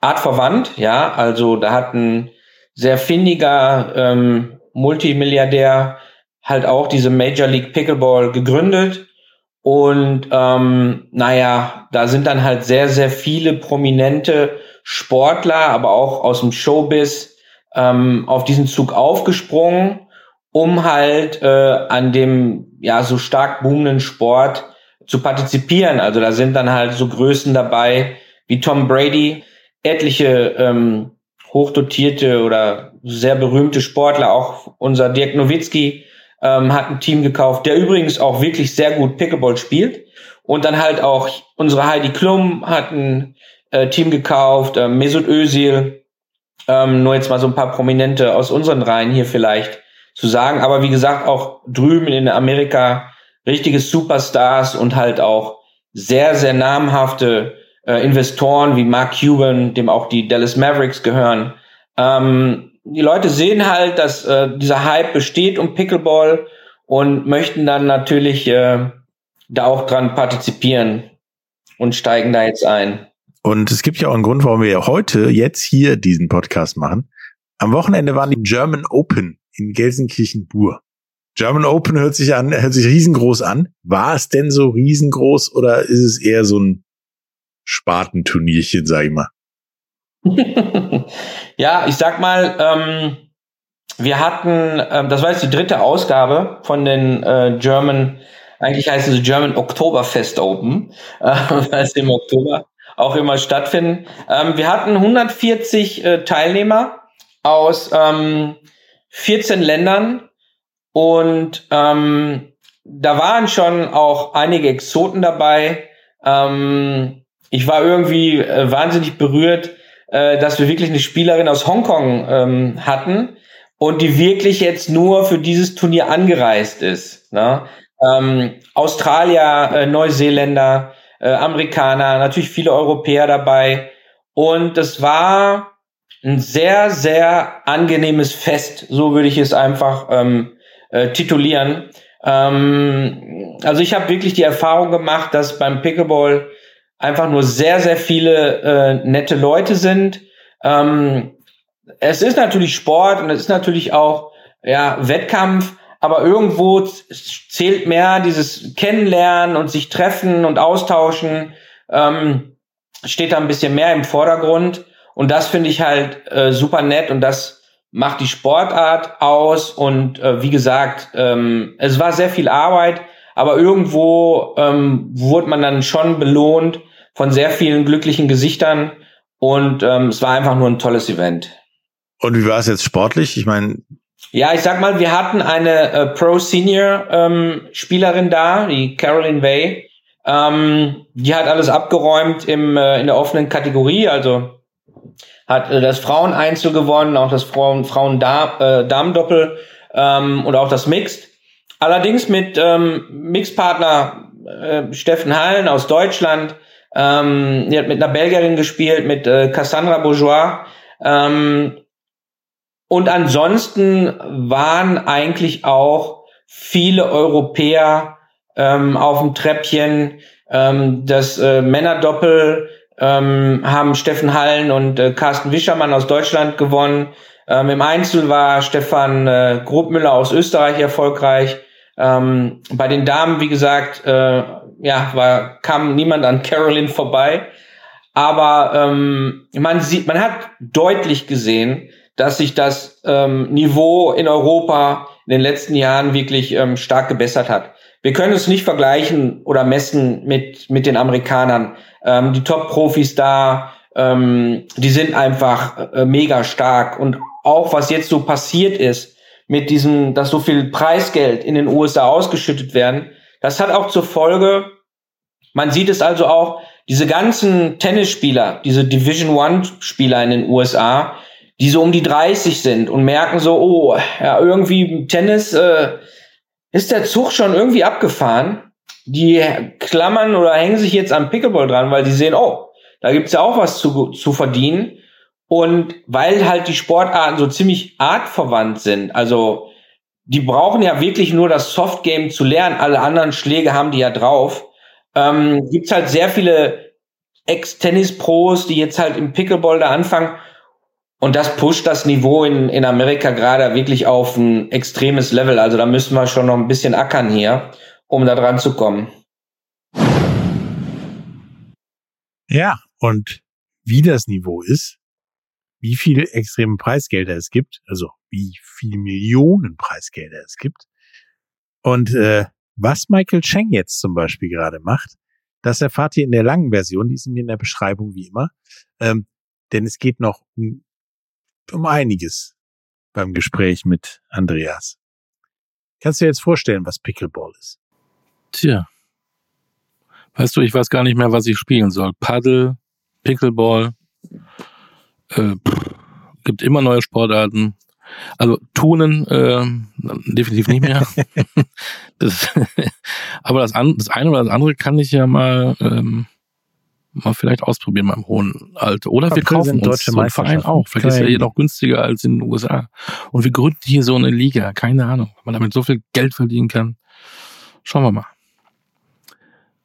S8: artverwandt, ja, also da hat ein sehr findiger ähm, Multimilliardär halt auch diese Major League Pickleball gegründet und ähm, naja, da sind dann halt sehr, sehr viele prominente Sportler, aber auch aus dem Showbiz ähm, auf diesen Zug aufgesprungen, um halt äh, an dem ja so stark boomenden Sport zu partizipieren. Also da sind dann halt so Größen dabei wie Tom Brady, etliche ähm, hochdotierte oder sehr berühmte Sportler, auch unser Dirk Nowitzki ähm, hat ein Team gekauft, der übrigens auch wirklich sehr gut Pickleball spielt. Und dann halt auch unsere Heidi Klum hat ein äh, Team gekauft, äh, Mesut Özil, ähm, nur jetzt mal so ein paar Prominente aus unseren Reihen hier vielleicht zu sagen. Aber wie gesagt, auch drüben in Amerika richtige Superstars und halt auch sehr, sehr namhafte äh, Investoren wie Mark Cuban, dem auch die Dallas Mavericks gehören. Ähm, die Leute sehen halt, dass äh, dieser Hype besteht um Pickleball und möchten dann natürlich äh, da auch dran partizipieren und steigen da jetzt ein.
S1: Und es gibt ja auch einen Grund, warum wir heute jetzt hier diesen Podcast machen. Am Wochenende waren die German Open in Gelsenkirchen-Bur. German Open hört sich an, hört sich riesengroß an. War es denn so riesengroß oder ist es eher so ein Spartenturnierchen, sag ich mal?
S8: ja, ich sag mal, ähm, wir hatten, ähm, das war jetzt die dritte Ausgabe von den äh, German, eigentlich heißt es German Oktoberfest Open, äh, weil es im Oktober auch immer stattfinden. Ähm, wir hatten 140 äh, Teilnehmer aus ähm, 14 Ländern und ähm, da waren schon auch einige Exoten dabei. Ähm, ich war irgendwie äh, wahnsinnig berührt, äh, dass wir wirklich eine Spielerin aus Hongkong ähm, hatten und die wirklich jetzt nur für dieses Turnier angereist ist. Ne? Ähm, Australier, äh, Neuseeländer, äh, Amerikaner, natürlich viele Europäer dabei. Und das war ein sehr, sehr angenehmes Fest, so würde ich es einfach ähm, äh, titulieren. Ähm, also ich habe wirklich die Erfahrung gemacht, dass beim Pickleball einfach nur sehr, sehr viele äh, nette Leute sind. Ähm, es ist natürlich Sport und es ist natürlich auch ja, Wettkampf, aber irgendwo zählt mehr dieses Kennenlernen und sich treffen und austauschen, ähm, steht da ein bisschen mehr im Vordergrund. Und das finde ich halt äh, super nett und das macht die Sportart aus. Und äh, wie gesagt, ähm, es war sehr viel Arbeit, aber irgendwo ähm, wurde man dann schon belohnt von sehr vielen glücklichen Gesichtern und ähm, es war einfach nur ein tolles Event.
S1: Und wie war es jetzt sportlich? Ich meine,
S8: ja, ich sag mal, wir hatten eine äh, Pro Senior ähm, da, die Carolyn Way. Ähm, die hat alles abgeräumt im äh, in der offenen Kategorie, also hat äh, das Fraueneinzel gewonnen, auch das Frauen Frauen äh, ähm, und auch das Mixed. Allerdings mit ähm, Mixpartner äh, Steffen Hallen aus Deutschland. Ähm, die hat mit einer Belgierin gespielt, mit äh, Cassandra Bourgeois. Ähm, und ansonsten waren eigentlich auch viele Europäer ähm, auf dem Treppchen. Ähm, das äh, Männerdoppel ähm, haben Steffen Hallen und äh, Carsten Wischermann aus Deutschland gewonnen. Ähm, Im Einzel war Stefan äh, Grobmüller aus Österreich erfolgreich. Ähm, bei den Damen, wie gesagt, äh, ja, war, kam niemand an Carolyn vorbei. Aber ähm, man sieht, man hat deutlich gesehen, dass sich das ähm, Niveau in Europa in den letzten Jahren wirklich ähm, stark gebessert hat. Wir können es nicht vergleichen oder messen mit, mit den Amerikanern. Ähm, die Top-Profis da, ähm, die sind einfach äh, mega stark. Und auch was jetzt so passiert ist mit diesem, dass so viel Preisgeld in den USA ausgeschüttet werden. Das hat auch zur Folge, man sieht es also auch, diese ganzen Tennisspieler, diese Division One Spieler in den USA, die so um die 30 sind und merken so, oh, ja, irgendwie Tennis äh, ist der Zug schon irgendwie abgefahren. Die klammern oder hängen sich jetzt am Pickleball dran, weil die sehen, oh, da gibt's ja auch was zu, zu verdienen. Und weil halt die Sportarten so ziemlich artverwandt sind, also die brauchen ja wirklich nur das Softgame zu lernen, alle anderen Schläge haben die ja drauf, ähm, gibt's halt sehr viele Ex-Tennis-Pros, die jetzt halt im Pickleball da anfangen. Und das pusht das Niveau in, in Amerika gerade wirklich auf ein extremes Level. Also da müssen wir schon noch ein bisschen ackern hier, um da dran zu kommen.
S1: Ja, und wie das Niveau ist, wie viel extreme Preisgelder es gibt, also wie viel Millionen Preisgelder es gibt. Und äh, was Michael Cheng jetzt zum Beispiel gerade macht, das erfahrt ihr in der langen Version, die ist mir in der Beschreibung wie immer. Ähm, denn es geht noch um, um einiges beim Gespräch mit Andreas. Kannst du dir jetzt vorstellen, was Pickleball ist?
S2: Tja. Weißt du, ich weiß gar nicht mehr, was ich spielen soll. Paddle, Pickleball, äh, gibt immer neue Sportarten. Also Tunen äh, definitiv nicht mehr. das, aber das, an, das eine oder das andere kann ich ja mal ähm, mal vielleicht ausprobieren beim hohen Alter. Oder wir kaufen uns so einen Verein auch. Vielleicht ist er hier noch günstiger als in den USA. Und wir gründen hier so eine Liga. Keine Ahnung, man damit so viel Geld verdienen kann. Schauen wir mal.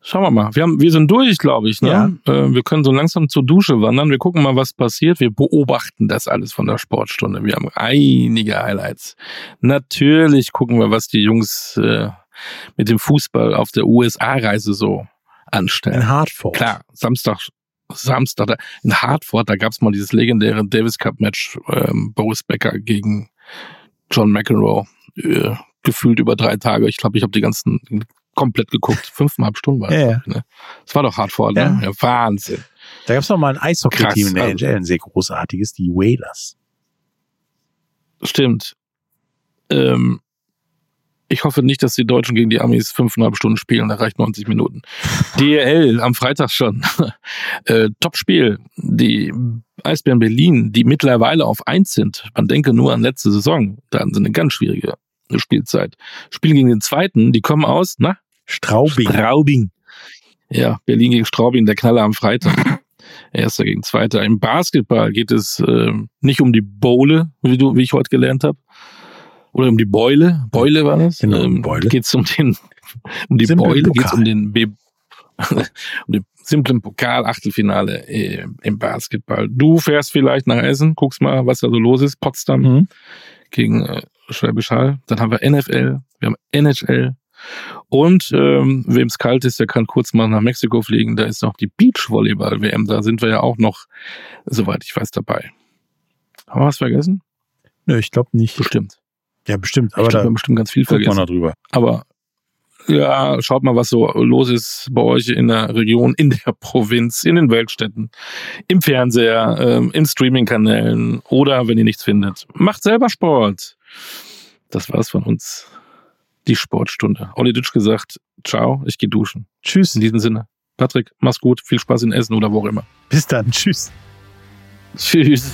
S2: Schauen wir mal. Wir, haben, wir sind durch, glaube ich. Ne? Ja. Äh, wir können so langsam zur Dusche wandern. Wir gucken mal, was passiert. Wir beobachten das alles von der Sportstunde. Wir haben einige Highlights. Natürlich gucken wir, was die Jungs äh, mit dem Fußball auf der USA-Reise so anstellen.
S1: In Hartford.
S2: Klar, Samstag, Samstag in Hartford, da gab es mal dieses legendäre Davis Cup-Match ähm, Boris Becker gegen John McEnroe. Äh, gefühlt über drei Tage. Ich glaube, ich habe die ganzen komplett geguckt. Fünfeinhalb Stunden war das. Ja, ne? Das war doch hart vor, ne? Ja. Wahnsinn.
S1: Da gab es noch mal ein Eishockey-Team in der also, NHL, ein sehr großartiges, die Whalers.
S2: Stimmt. Ähm, ich hoffe nicht, dass die Deutschen gegen die Amis fünfeinhalb Stunden spielen, da reicht 90 Minuten. DL am Freitag schon. äh, Top-Spiel. Die Eisbären Berlin, die mittlerweile auf eins sind. Man denke nur an letzte Saison. Da hatten sie eine ganz schwierige Spielzeit. Spielen gegen den zweiten, die kommen aus, na?
S1: Straubing.
S2: Straubing. Ja, Berlin gegen Straubing, der Knaller am Freitag. Erster gegen Zweiter. Im Basketball geht es äh, nicht um die Bowle, wie, du, wie ich heute gelernt habe. Oder um die Beule. Beule war das.
S1: Genau, ähm, Beule.
S2: Geht es um den, um die Simplen Beule, geht es um den, B um den simplen Pokal, Achtelfinale äh, im Basketball. Du fährst vielleicht nach Essen, guckst mal, was da so los ist. Potsdam mhm. gegen äh, Schwäbisch Hall. Dann haben wir NFL, wir haben NHL. Und ähm, wem es kalt ist, der kann kurz mal nach Mexiko fliegen. Da ist noch die Beachvolleyball-WM. Da sind wir ja auch noch, soweit ich weiß, dabei. Haben wir was vergessen?
S1: Nö, ich glaube nicht.
S2: Bestimmt.
S1: Ja, bestimmt.
S2: Aber ich glaub, wir haben bestimmt ganz viel vergessen.
S1: Mal drüber.
S2: Aber ja, schaut mal, was so los ist bei euch in der Region, in der Provinz, in den Weltstädten, im Fernseher, ähm, in Streaming-Kanälen oder wenn ihr nichts findet. Macht selber Sport. Das war's von uns. Die Sportstunde. Olli Ditsch gesagt, ciao, ich gehe duschen. Tschüss. In diesem Sinne. Patrick, mach's gut, viel Spaß in Essen oder wo auch immer.
S1: Bis dann, tschüss.
S2: Tschüss.